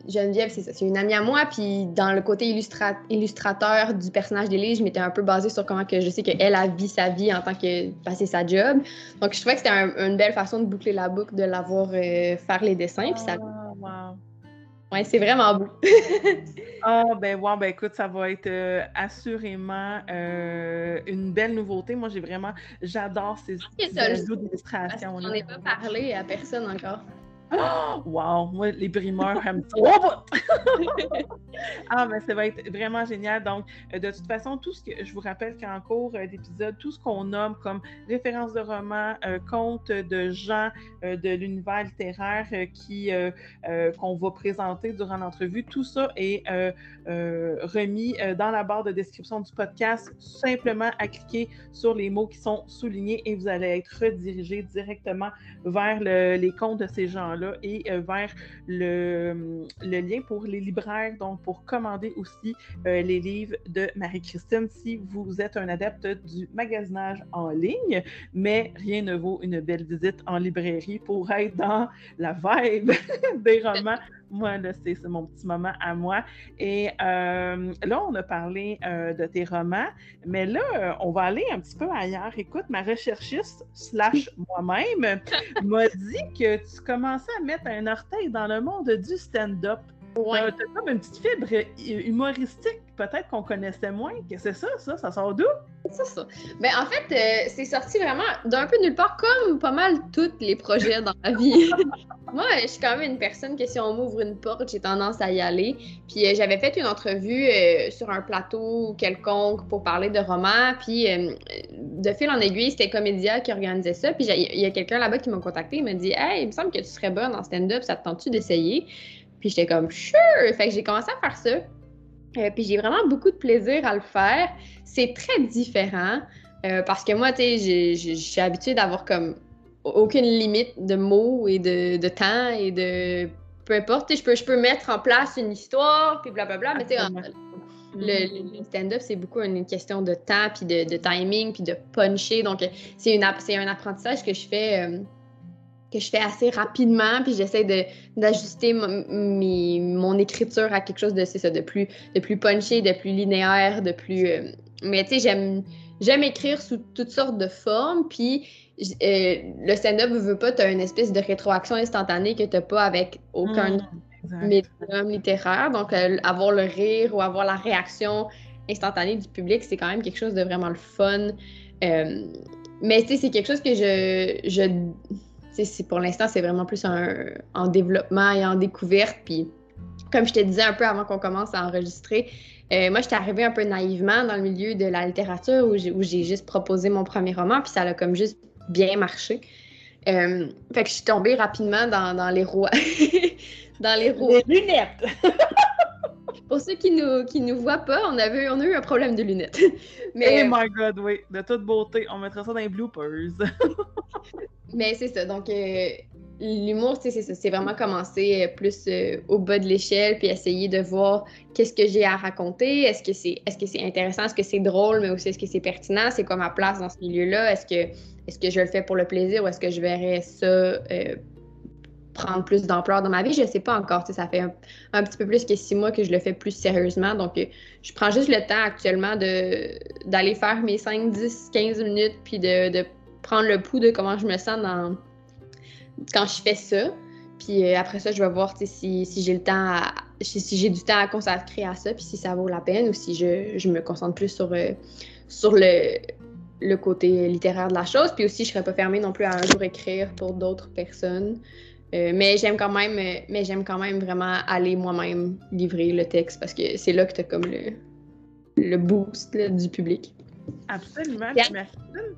Geneviève, c'est ça. C'est une amie à moi. Puis dans le côté illustrateur du personnage d'Élise, je m'étais un peu basée sur comment que je sais qu'elle a vu sa vie en tant que passer sa job. Donc je trouvais que c'était une belle façon de boucler la boucle, de l'avoir euh, faire les dessins. Puis ça. Ah, wow. Ouais, c'est vraiment beau. Ah, ben, ouais, ben écoute, ça va être euh, assurément euh, une belle nouveauté. Moi, j'ai vraiment, j'adore ces, ces d'illustration. On ai pas parlé à personne encore. Oh, wow! Moi, les ça. ah, mais ça va être vraiment génial. Donc, euh, de toute façon, tout ce que je vous rappelle qu'en cours euh, d'épisode, tout ce qu'on nomme comme référence de romans, euh, contes de gens de l'univers littéraire qui qu'on va présenter durant l'entrevue, tout ça est remis dans la barre de description du podcast. Simplement à cliquer sur les mots qui sont soulignés et vous allez être redirigé directement vers les comptes de ces gens-là et euh, vers le, le, lien pour les libraires, donc pour commander aussi euh, les livres de Marie-Christine si vous êtes un adepte du magasinage en ligne. Mais rien ne vaut une belle visite en librairie pour être dans la vibe des romans moi, là, c'est mon petit moment à moi. Et euh, là, on a parlé euh, de tes romans, mais là, on va aller un petit peu ailleurs. Écoute, ma recherchiste slash moi-même m'a dit que tu commençais à mettre un orteil dans le monde du stand-up. Ouais. Tu as comme une petite fibre humoristique, peut-être qu'on connaissait moins. que c'est ça, ça? Ça sort d'où? C'est ça. Ben, en fait, euh, c'est sorti vraiment d'un peu nulle part, comme pas mal tous les projets dans la vie. Moi, je suis quand même une personne que si on m'ouvre une porte, j'ai tendance à y aller. Puis euh, j'avais fait une entrevue euh, sur un plateau quelconque pour parler de romans. Puis de fil en aiguille, c'était Comédia qui organisait ça. Puis il y a quelqu'un là-bas qui m'a contacté. Il m'a dit Hey, il me semble que tu serais bonne en stand-up, ça te tente-tu d'essayer? Puis j'étais comme Sure! Fait que j'ai commencé à faire ça. Euh, puis j'ai vraiment beaucoup de plaisir à le faire. C'est très différent euh, parce que moi, tu sais, je suis habituée d'avoir comme aucune limite de mots et de, temps et de peu importe. Je peux, je peux mettre en place une histoire, puis blablabla, mais tu sais, le, le stand-up, c'est beaucoup une question de temps, puis de, timing, puis de puncher. Donc, c'est un apprentissage que je fais. Euh, que je fais assez rapidement, puis j'essaie d'ajuster mon écriture à quelque chose de, ça, de plus, de plus punché, de plus linéaire, de plus... Euh, mais tu sais, j'aime, j'aime écrire sous toutes sortes de formes, puis euh, le stand-up veut pas, tu as une espèce de rétroaction instantanée que tu n'as pas avec aucun mmh, médium littéraire. Donc, euh, avoir le rire ou avoir la réaction instantanée du public, c'est quand même quelque chose de vraiment le fun. mais tu sais, c'est quelque chose que je, je pour l'instant, c'est vraiment plus en développement et en découverte. Puis, comme je te disais un peu avant qu'on commence à enregistrer, euh, moi, j'étais arrivée un peu naïvement dans le milieu de la littérature où j'ai juste proposé mon premier roman, puis ça a comme juste bien marché. Euh, fait que je suis tombée rapidement dans, les roues. dans les roues. Les lunettes! Pour ceux qui nous, qui nous voient pas, on, avait, on a eu un problème de lunettes. Mais, oh my god, oui, de toute beauté. On mettra ça dans les bloopers. Mais c'est ça. Donc, euh, l'humour, c'est ça. C'est vraiment commencer euh, plus euh, au bas de l'échelle, puis essayer de voir qu'est-ce que j'ai à raconter. Est-ce que c'est est -ce c'est intéressant? Est-ce que c'est drôle? Mais aussi, est-ce que c'est pertinent? C'est quoi ma place dans ce milieu-là? Est-ce que, est -ce que je le fais pour le plaisir ou est-ce que je verrais ça prendre plus d'ampleur dans ma vie? Je ne sais pas encore. Ça fait un, petit peu plus que six mois que je le fais plus sérieusement. Donc, je prends juste le temps actuellement d'aller faire mes 5, 10, 15 minutes, puis de, de prendre le pouls de comment je me sens quand je fais ça. Puis euh, après ça, je vais voir si, si j'ai le temps si j'ai du temps à consacrer à ça, puis si ça vaut la peine ou si je, je me concentre plus sur, euh, sur le, le côté littéraire de la chose. Puis aussi, je serais pas fermée non plus à un jour écrire pour d'autres personnes. Euh, mais j'aime quand même mais j'aime quand même vraiment aller moi-même livrer le texte parce que c'est là que tu as comme le, le boost du public. Absolument. Merci.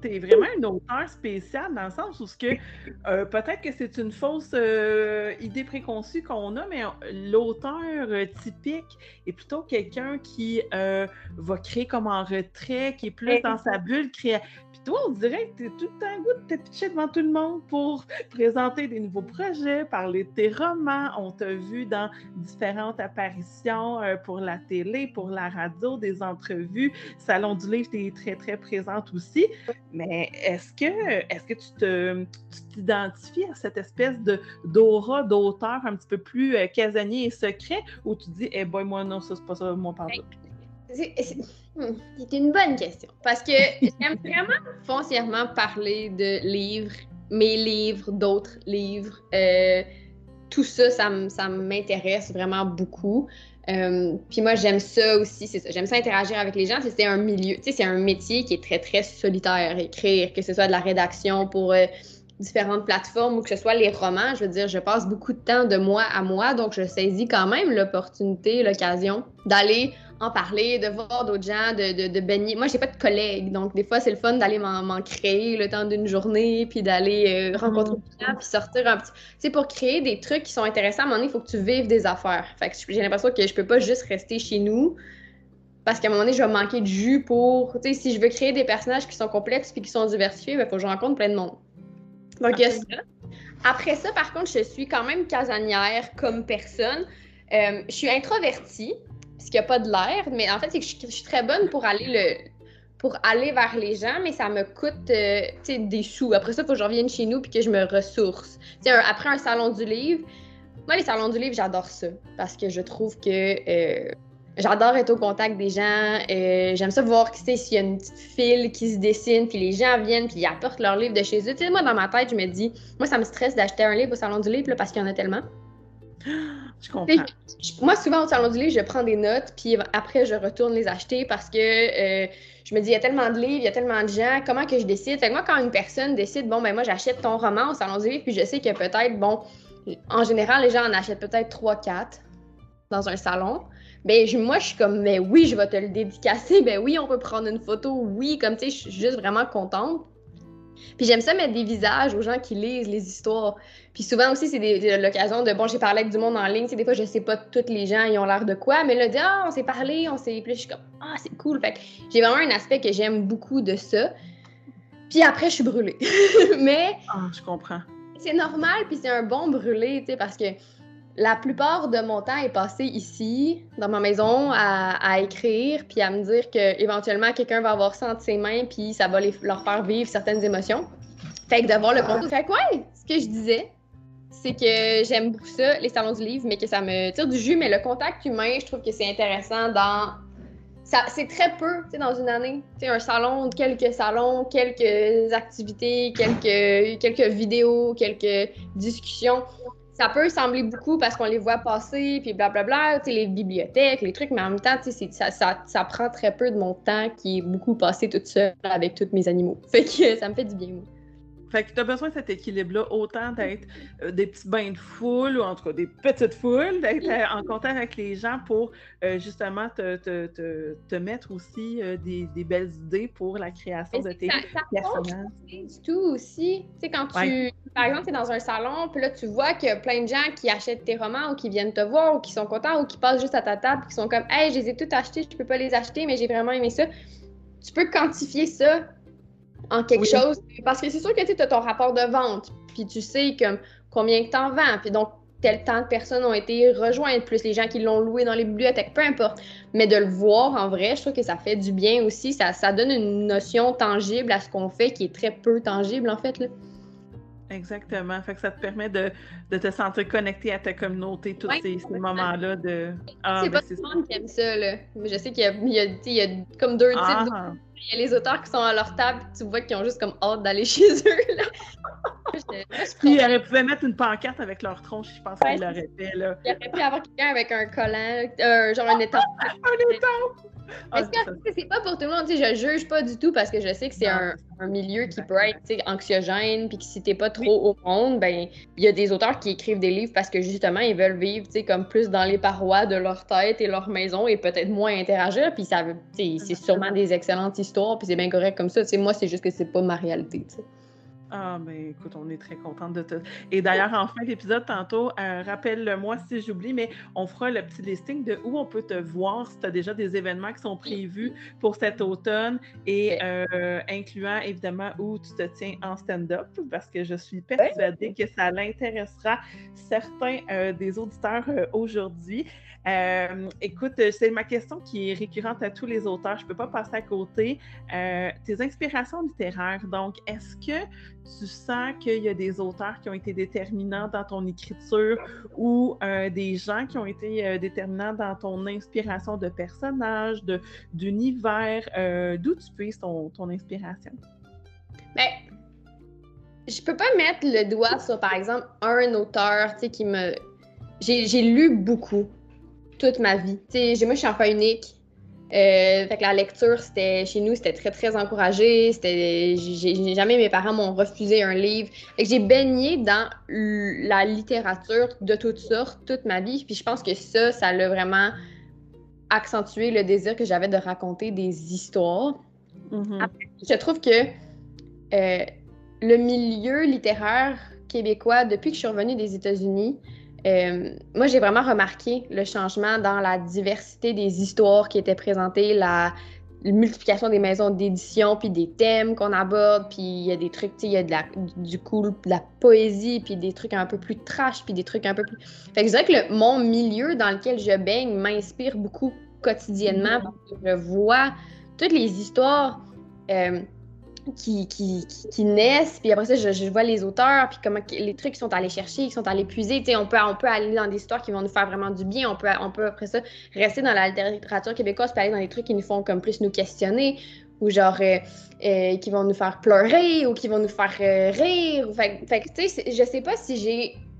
tu es vraiment une auteur spéciale dans le sens où ce que euh, peut-être que c'est une fausse euh, idée préconçue qu'on a, mais l'auteur euh, typique est plutôt quelqu'un qui va créer comme en retrait, qui est plus dans sa bulle, créer, toi, on dirait que tu tout le temps goût de te pitcher devant tout le monde pour présenter des nouveaux projets, parler de tes romans. On t'a vu dans différentes apparitions euh, pour la télé, pour la radio, des entrevues. Salon du livre, tu es très, très présente aussi. Mais est-ce que, est que tu, te, t'identifies à cette espèce de, d'aura d'auteur un petit peu plus euh, casanier et secret ou tu dis, eh boy, moi, non, ça, c'est pas ça, moi, pas Hmm, c'est une bonne question. Parce que j'aime vraiment foncièrement parler de livres, mes livres, d'autres livres, euh, tout ça, ça m'intéresse vraiment beaucoup. Euh, puis moi, j'aime ça aussi, c'est. J'aime ça interagir avec les gens. C'est un milieu, tu sais, c'est un métier qui est très, très solitaire, écrire, que ce soit de la rédaction pour euh, différentes plateformes ou que ce soit les romans. Je veux dire, je passe beaucoup de temps de moi à moi, donc je saisis quand même l'opportunité, l'occasion d'aller en parler, de voir d'autres gens, de, de, baigner. Moi, j'ai pas de collègues, donc des fois, c'est le fun d'aller m'en créer le temps d'une journée, puis d'aller euh, rencontrer des gens, puis sortir un petit. Tu sais, pour créer des trucs qui sont intéressants, à un moment donné, il faut que tu vives des affaires. Fait que j'ai l'impression que je peux pas juste rester chez nous. Parce qu'à un moment donné, je vais manquer de jus pour. Tu sais, si je veux créer des personnages qui sont complexes puis qui sont diversifiés, il ben, faut que je rencontre plein de monde. Donc, il y a ça. Après ça, par contre, je suis quand même casanière comme personne. Euh, je suis introvertie, parce qu'il n'y a pas de l'air. Mais en fait, c'est que je, suis très bonne pour aller le pour aller vers les gens, mais ça me coûte euh, des sous. Après ça, il faut que je revienne chez nous puis que je me ressource. Après un salon du livre, moi, les salons du livre, j'adore ça parce que je trouve que euh, j'adore être au contact des gens. Euh, j'aime ça voir s'il y a une petite file qui se dessine, puis les gens viennent, puis ils apportent leur livre de chez eux. Moi, dans ma tête, je me dis, moi, ça me stresse d'acheter un livre au salon du livre parce qu'il y en a tellement. Je comprends. moi, souvent, au salon du livre, je prends des notes, puis après, je retourne les acheter parce que euh, je me dis, il y a tellement de livres, il y a tellement de gens, comment que je décide? Fait que moi, quand une personne décide, bon, ben moi, j'achète ton roman au salon du livre, puis je sais que peut-être, bon, en général, les gens en achètent peut-être 3-4 dans un salon. Ben, moi, je suis comme, mais oui, je vais te le dédicacer. Ben oui, on peut prendre une photo. Oui, comme, tu sais, je suis juste vraiment contente. Puis j'aime ça mettre des visages aux gens qui lisent les histoires. Puis souvent aussi, c'est l'occasion de, bon, j'ai parlé avec du monde en ligne, tu sais, des fois, je sais pas tous les gens, ils ont l'air de quoi, mais là, dit, ah, on s'est parlé, on s'est. Puis je suis comme, ah, c'est cool. Fait j'ai vraiment un aspect que j'aime beaucoup de ça. Puis après, je suis brûlée. mais. Ah, je comprends. C'est normal, puis c'est un bon brûlé, tu sais, parce que la plupart de mon temps est passé ici, dans ma maison, à, écrire, puis à me dire que éventuellement quelqu'un va avoir ça entre ses mains, puis ça va leur faire vivre certaines émotions. Fait que de voir le contenu. Fait que ouais, ce que je disais, c'est que j'aime beaucoup ça, les salons du livre, mais que ça me tire du jus. Mais le contact humain, je trouve que c'est intéressant dans. C'est très peu tu sais, dans une année. Tu sais, un salon, quelques salons, quelques activités, quelques, quelques vidéos, quelques discussions ça peut sembler beaucoup parce qu'on les voit passer, puis blablabla, tu sais, les bibliothèques, les trucs, mais en même temps, tu sais, ça, ça, ça, prend très peu de mon temps qui est beaucoup passé toute seule avec tous mes animaux. Fait que ça me fait du bien, moi. Fait que tu as besoin de cet équilibre-là, autant d'être euh, des petits bains de foule, ou en tout cas des petites foules, d'être euh, en contact avec les gens pour euh, justement te, te, te, te, mettre aussi des, des, belles idées pour la création de tes personnages. du tout aussi. Tu sais, quand tu, par exemple, tu es dans un salon, puis là, tu vois qu'il y a plein de gens qui achètent tes romans ou qui viennent te voir ou qui sont contents ou qui passent juste à ta table, qui sont comme, hey, je les ai tous achetés, je peux pas les acheter, mais j'ai vraiment aimé ça. Tu peux quantifier ça en quelque chose. Parce que c'est sûr que tu as ton rapport de vente, puis tu sais comme, combien de temps vends, puis donc tel temps de personnes ont été rejointes, plus les gens qui l'ont loué dans les bibliothèques, peu importe. Mais de le voir en vrai, je trouve que ça fait du bien aussi. Ça, ça donne une notion tangible à ce qu'on fait qui est très peu tangible en fait. Là. Exactement. Fait que ça te permet de, de te sentir connecté à ta communauté, tous ces, moments-là de. Ah, c'est ben pas tout le monde qui aime ça, là. Je sais qu'il y, y, il y, a comme deux types. Ah. A les auteurs qui sont à leur table, tu vois qu'ils ont juste comme hâte d'aller chez eux, là. Puis ils auraient pu mettre une pancarte avec leur tronche, je pense qu'ils l'auraient fait, là. Il aurait pu avoir quelqu'un avec un collant, euh, genre un étang. un étang! Ah, c'est pas pour tout le monde. Je juge pas du tout parce que je sais que c'est un, milieu qui peut être anxiogène, puis que si t'es pas trop au monde, ben il y a des auteurs qui écrivent des livres parce que justement ils veulent vivre comme plus dans les parois de leur tête et leur maison et peut-être moins interagir. Puis ça, c'est sûrement des excellentes histoires, puis c'est bien correct comme ça. moi, c'est juste que c'est pas ma réalité. Ah, ben écoute, on est très contente de te. Et d'ailleurs, en fin d'épisode, tantôt, euh, rappelle-moi si j'oublie, mais on fera le petit listing de où on peut te voir si tu as déjà des événements qui sont prévus pour cet automne et euh, incluant évidemment où tu te tiens en stand-up parce que je suis persuadée que ça l'intéressera certains euh, des auditeurs aujourd'hui. Euh, écoute, c'est ma question qui est récurrente à tous les auteurs. Je ne peux pas passer à côté. Euh, tes inspirations littéraires, donc, est-ce que tu sens qu'il y a des auteurs qui ont été déterminants dans ton écriture ou euh, des gens qui ont été déterminants dans ton inspiration de personnages, d'univers? D'où tu puisses ton, ton inspiration? Bien, je peux pas mettre le doigt sur, par exemple, un auteur, qui me... J'ai lu beaucoup, toute ma vie. Tu sais, moi, je suis enfant unique. Euh, fait que la lecture, c'était chez nous, c'était très, très encouragé. C'était, j'ai, jamais mes parents m'ont refusé un livre. Fait que j'ai baigné dans la littérature de toutes sortes toute ma vie. Puis je pense que ça, ça l'a vraiment accentué le désir que j'avais de raconter des histoires. Mm-hmm. je trouve que euh, le milieu littéraire québécois, depuis que je suis revenue des États-Unis, euh, moi, j'ai vraiment remarqué le changement dans la diversité des histoires qui étaient présentées, la, multiplication des maisons d'édition, puis des thèmes qu'on aborde, puis il y a des trucs, il y a de la, du cool, de la poésie, puis des trucs un peu plus trash, puis des trucs un peu plus... Fait que je dirais que le, mon milieu dans lequel je baigne m'inspire beaucoup quotidiennement, parce que je vois toutes les histoires... Euh, qui, qui, qui, naissent, puis après ça, je, vois les auteurs, puis comment les trucs qu'ils sont allés chercher, qu'ils sont allés puiser. Tu sais, on peut, on peut aller dans des histoires qui vont nous faire vraiment du bien. On peut, on peut après ça rester dans la littérature québécoise, puis aller dans des trucs qui nous font comme plus nous questionner, ou genre euh, euh, qui vont nous faire pleurer, ou qui vont nous faire euh, rire. Fait, fait tu sais, je sais pas si j'ai je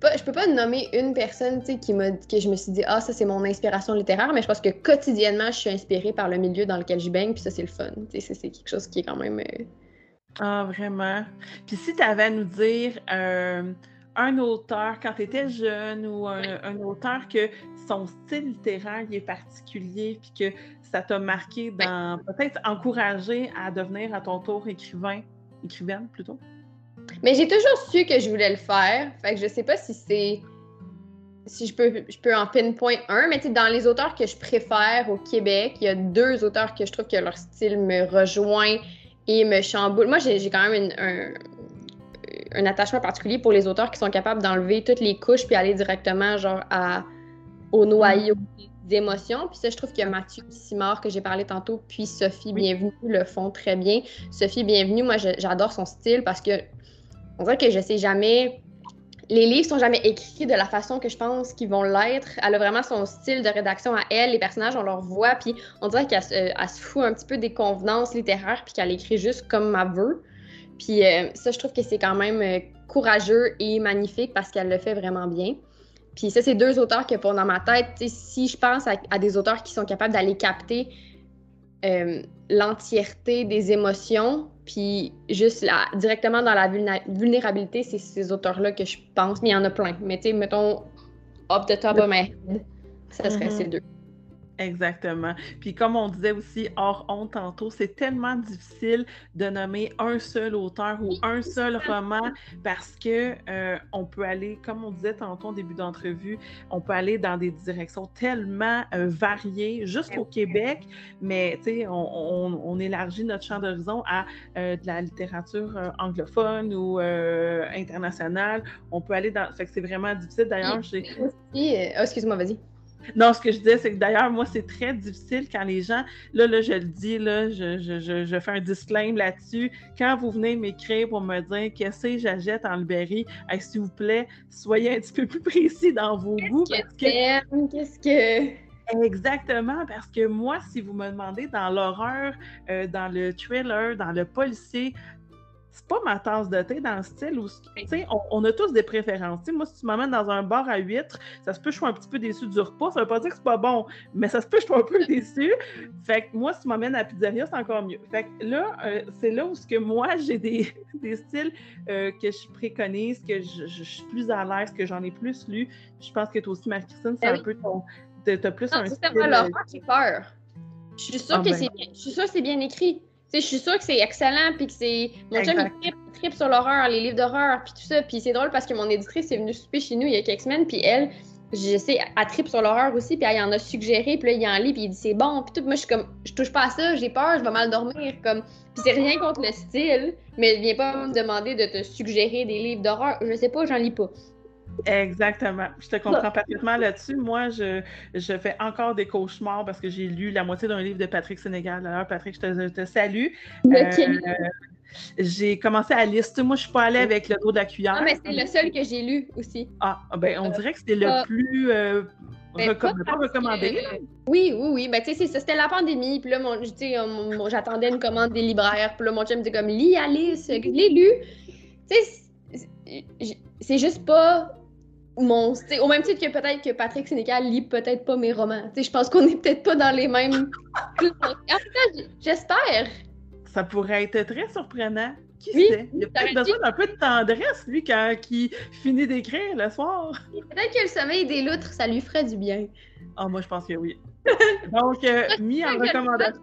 pas, je peux pas nommer une personne qui m'a, que je me suis dit, ah, ça c'est mon inspiration littéraire, mais je pense que quotidiennement, je suis inspirée par le milieu dans lequel je baigne, puis ça c'est le fun. C'est, c'est quelque chose qui est quand même. Euh, ah, vraiment. Puis si tu avais à nous dire euh, un auteur, quand tu étais jeune, ou un, auteur que son style littéraire est particulier, puis que ça t'a marqué dans. peut-être encouragé à devenir à ton tour écrivain, écrivaine plutôt? Mais j'ai toujours su que je voulais le faire. Fait que je sais pas si c'est. Si je peux, je peux en pinpoint un, mais dans les auteurs que je préfère au Québec, il y a deux auteurs que je trouve que leur style me rejoint et me chamboule. Moi, j'ai quand même un, un, attachement particulier pour les auteurs qui sont capables d'enlever toutes les couches puis aller directement genre à, au noyau mm. d'émotions. Puis ça, je trouve que Mathieu Simard, que j'ai parlé tantôt, puis Sophie Bienvenue le font très bien. Sophie Bienvenue, moi, j'adore son style parce que on dirait que je sais jamais. Les livres sont jamais écrits de la façon que je pense qu'ils vont l'être. Elle a vraiment son style de rédaction à elle. Les personnages, on leur voit, puis on dirait qu'elle se fout un petit peu des convenances littéraires, puis qu'elle écrit juste comme ma veut. Puis euh, ça, je trouve que c'est quand même euh, courageux et magnifique parce qu'elle le fait vraiment bien. Puis ça, c'est deux auteurs que pour dans ma tête, si je pense à, des auteurs qui sont capables d'aller capter euh, l'entièreté des émotions, puis juste là, directement dans la vulnérabilité, c'est ces auteurs-là que je pense, mais il y en a plein. Mais tu sais, mettons, up the top of my head, ça serait mm-hmm. ces deux. Exactement. Puis comme on disait aussi hors honte tantôt, c'est tellement difficile de nommer un seul auteur ou un seul roman parce que euh, on peut aller, comme on disait tantôt au début d'entrevue, on peut aller dans des directions tellement euh, variées, juste au Québec, mais tu sais, on, élargit notre champ d'horizon à euh, de la littérature anglophone ou internationale. On peut aller dans. Fait que c'est vraiment difficile. D'ailleurs, j'ai. Oh, excuse-moi, vas-y. Non, ce que je disais, c'est que d'ailleurs, moi, c'est très difficile quand les gens, là, là, je le dis, là, je, je, je, fais un disclaimer là-dessus. Quand vous venez m'écrire pour me dire qu'est-ce que j'achète en librairie, s'il vous plaît, soyez un petit peu plus précis dans vos goûts. Qu'est-ce que. Exactement, parce que moi, si vous me demandez dans l'horreur, euh, dans le thriller, dans le policier, c'est pas ma tasse de thé dans le style où, tu sais, on, a tous des préférences. moi, si tu m'amènes dans un bar à huîtres, ça se peut que je sois un petit peu déçu du repas. Ça veut pas dire que c'est pas bon, mais ça se peut que je sois un peu déçu. Fait que moi, si tu m'amènes à la pizzeria, c'est encore mieux. Fait que là, euh, c'est là où ce que moi, j'ai des, des styles euh, que je préconise, que je, suis plus à l'aise, que j'en ai plus lu. Je pense que toi aussi, Marie-Christine, c'est ben un peu ton... T'as plus un style... Alors, euh, j'ai peur. Je suis sûre ah, que ben. c'est bien. Je suis sûre que c'est bien écrit je suis sûre que c'est excellent, puis que c'est. Mon chum, il tripe, sur l'horreur, les livres d'horreur, puis tout ça. Puis c'est drôle parce que mon éditrice est venue souper chez nous il y a quelques semaines, puis elle, je sais, elle tripe sur l'horreur aussi, puis elle en a suggéré, puis là, il en lit, puis il dit c'est bon, puis tout. Moi, je suis comme, je touche pas à ça, j'ai peur, je vais mal dormir, comme. Puis c'est rien contre le style, mais viens pas me demander de te suggérer des livres d'horreur. Je sais pas, j'en lis pas. Exactement. Je te comprends parfaitement là-dessus. Moi, je, je, fais encore des cauchemars parce que j'ai lu la moitié d'un livre de Patrick Sénégal. D'ailleurs, Patrick, je te, salue. Euh, j'ai commencé à liste. Moi, je suis pas allée avec le dos de la cuillère. Ah, mais c'est le seul que j'ai lu aussi. Ah, ben, on dirait que c'était le plus. Euh, Ben, pas, recommandé. Oui, oui, oui. Ben, tu sais, c'était la pandémie. Puis là, mon, j'attendais une commande des libraires. Puis là, mon chum me dit comme, lis Alice, je l'ai lu. Tu sais, c'est juste pas mon. Au même titre que peut-être que Patrick Sénécal lit peut-être pas mes romans. Je pense qu'on est peut-être pas dans les mêmes. en tout cas, j'espère. Ça pourrait être très surprenant. Qui sait? Il a peut-être besoin d'un peu de tendresse, lui, quand il finit d'écrire le soir. Peut-être que le sommeil des loutres, ça lui ferait du bien. Ah, moi, je pense que oui. Donc, euh, mis en recommandation.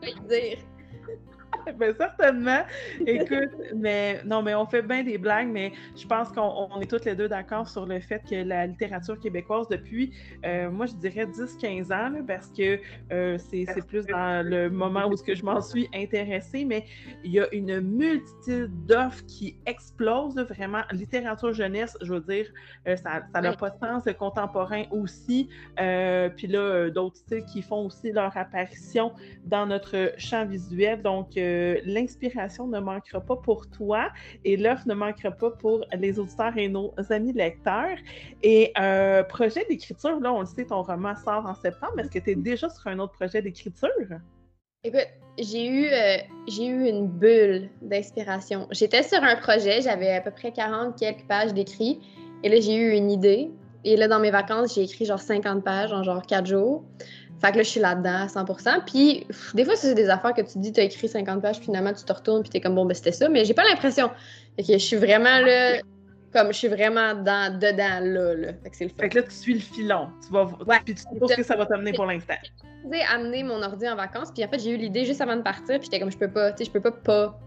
ben, certainement. Écoute, mais non, mais on fait bien des blagues, mais je pense qu'on est toutes les deux d'accord sur le fait que la littérature québécoise, depuis, euh, moi, je dirais 10-15 ans, parce que euh, c'est plus dans le moment où ce que je m'en suis intéressée, mais il y a une multitude d'offres qui explosent, vraiment. Littérature jeunesse, je veux dire, euh, ça n'a pas de sens. Le contemporain aussi. puis là, d'autres styles qui font aussi leur apparition dans notre champ visuel. Donc, l'inspiration ne manquera pas pour toi et l'offre ne manquera pas pour les auditeurs et nos amis lecteurs. Et un projet d'écriture, là, on le sait, ton roman sort en septembre. Est-ce que tu es déjà sur un autre projet d'écriture? Écoute, j'ai eu, euh, j'ai eu une bulle d'inspiration. J'étais sur un projet, j'avais à peu près 40 quelques pages d'écrit. Et là, j'ai eu une idée. Et là, dans mes vacances, j'ai écrit genre 50 pages en genre 4 jours. Fait que là, je suis là-dedans à 100%. Puis, des fois, c'est des affaires que tu te dis, tu as écrit 50 pages, finalement, tu te retournes, puis tu es comme, bon, ben, c'était ça. Mais j'ai pas l'impression. Fait que je suis vraiment là, comme, je suis vraiment dans, dedans là. là. Fait que c'est le Fait que là, tu suis le filon. Tu vas, ouais, puis tu ce que ça va t'amener pour l'instant. Tu sais, amener mon ordi en vacances, puis en fait, j'ai eu l'idée juste avant de partir, puis j'étais comme, je peux pas, tu sais, je peux pas pas.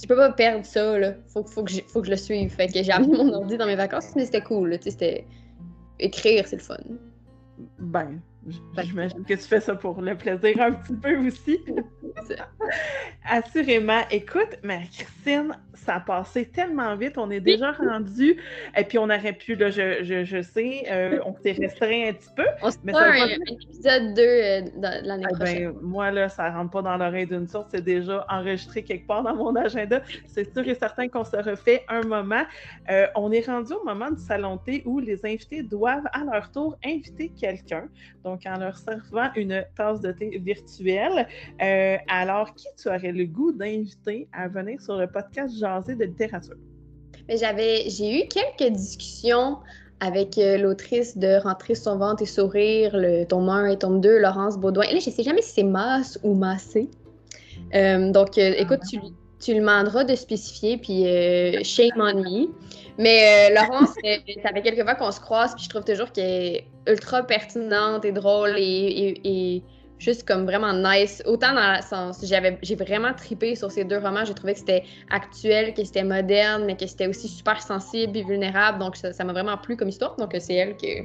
Je peux pas perdre ça, là. Faut, faut, que je, faut que je le suive. Fait que j'ai amené mon ordi dans mes vacances, mais c'était cool, Tu sais, c'était. Écrire, c'est le fun. Ben, J'imagine que tu fais ça pour le plaisir un petit peu aussi. Assurément. Écoute, mais Christine, ça a passé tellement vite. On est déjà rendu. Et puis, on aurait pu, là, je, je, je sais, euh, on s'est restreint un petit peu. On se mais un, épisode 2 euh, l'année eh ben, prochaine. moi, là, ça rentre pas dans l'oreille d'une sorte. C'est déjà enregistré quelque part dans mon agenda. C'est sûr et certain qu'on se refait un moment. Euh, on est rendu au moment du salon thé où les invités doivent à leur tour inviter quelqu'un. Donc, en leur servant une tasse de thé virtuelle. alors, qui tu aurais le goût d'inviter à venir sur le podcast de littérature? j'avais, j'ai eu quelques discussions avec euh, l'autrice de Rentrer son ventre et sourire, le tome 1 et tome 2, Laurence Baudouin. Et là, je ne sais jamais si c'est masse ou massé. Euh, donc, euh, écoute, tu, tu, demanderas de spécifier, puis shame on me. Mais Laurence, ça fait quelques fois qu'on se croise, puis je trouve toujours qu'elle est ultra pertinente et drôle et, juste comme vraiment nice. Autant dans le sens, j'ai vraiment tripé sur ces deux romans. J'ai trouvé que c'était actuel, que c'était moderne, mais que c'était aussi super sensible et vulnérable. Donc, ça, m'a vraiment plu comme histoire. Donc, c'est elle que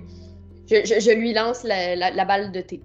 je, lui lance la balle de thé.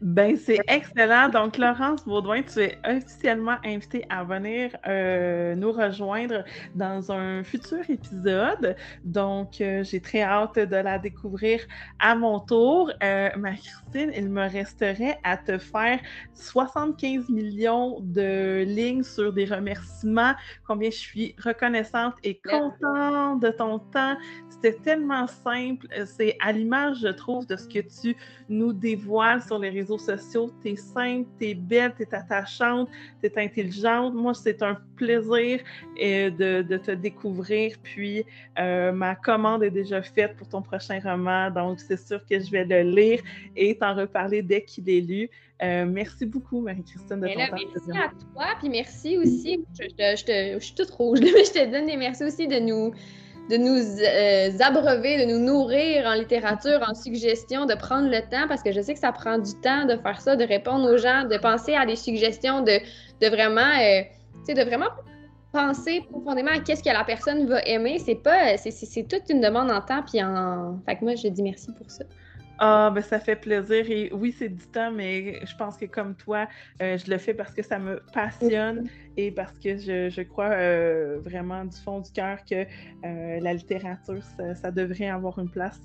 Ben, c'est excellent. Donc, Laurence Baudouin, tu es officiellement invitée à venir euh, nous rejoindre dans un futur épisode. Donc, euh, j'ai très hâte de la découvrir à mon tour. Euh, ma Christine, il me resterait à te faire 75 millions de lignes sur des remerciements, combien je suis reconnaissante et contente de ton temps. C'était tellement simple. C'est à l'image, je trouve, de ce que tu nous dévoiles sur les réseaux sociaux. Tu es simple, tu es belle, tu es attachante, tu es intelligente. Moi, c'est un plaisir euh, de, te découvrir. Puis, euh, ma commande est déjà faite pour ton prochain roman. Donc, c'est sûr que je vais le lire et t'en reparler dès qu'il est lu. Euh, merci beaucoup, Marie-Christine, de ton temps. Merci à toi, puis merci aussi. Je, je, suis toute rouge, mais je te donne des merci aussi de nous de nous euh, abreuver, de nous nourrir en littérature, en suggestions, de prendre le temps, parce que je sais que ça prend du temps de faire ça, de répondre aux gens, de penser à des suggestions, de, vraiment, euh, de vraiment penser profondément à qu'est-ce que la personne va aimer. C'est pas, c'est toute une demande en temps, puis en... Fait que moi, je dis merci pour ça. Ah, ben ça fait plaisir. Et oui, c'est du temps, mais je pense que comme toi, euh, je le fais parce que ça me passionne et parce que je, je crois euh, vraiment du fond du cœur que euh, la littérature, ça, devrait avoir une place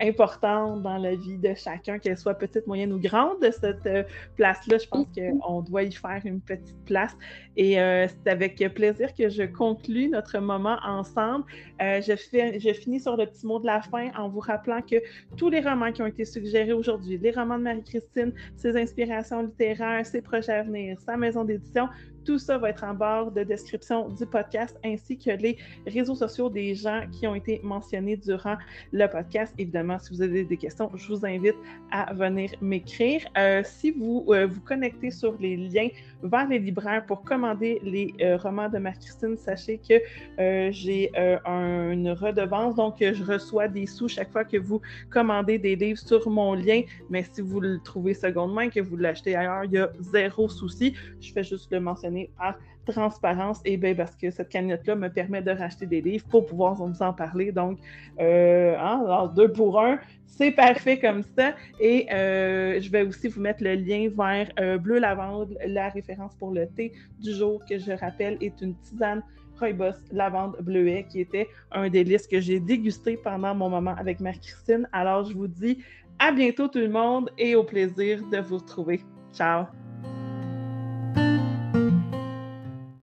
importante dans la vie de chacun, qu'elle soit petite, moyenne ou grande. De cette place-là, je pense qu'on doit y faire une petite place. Et c'est avec plaisir que je conclue notre moment ensemble. je, fais, je finis sur le petit mot de la fin en vous rappelant que tous les romans qui ont été aujourd'hui, les romans de Marie-Christine, ses inspirations littéraires, ses projets à venir, sa maison d'édition, tout ça va être en barre de description du podcast ainsi que les réseaux sociaux des gens qui ont été mentionnés durant le podcast. Évidemment, si vous avez des questions, je vous invite à venir m'écrire. Euh, si vous euh, vous connectez sur les liens vers les libraires pour commander les euh, romans de Marie-Christine, sachez que j'ai une redevance, donc je reçois des sous chaque fois que vous commandez des livres sur mon lien. Mais si vous le trouvez seconde main, que vous l'achetez ailleurs, il y a zéro souci. Je fais juste le mentionner par transparence, et bien parce que cette cagnotte-là me permet de racheter des livres pour pouvoir vous en parler. Donc, euh, hein, deux pour un, c'est parfait comme ça. Et euh, je vais aussi vous mettre le lien vers euh, Bleu Lavande, la référence pour le thé du jour, que je rappelle est une tisane Rooibos lavande bleuet, qui était un délice que j'ai dégusté pendant mon moment avec Marie-Christine. Alors, je vous dis à bientôt tout le monde et au plaisir de vous retrouver. Ciao!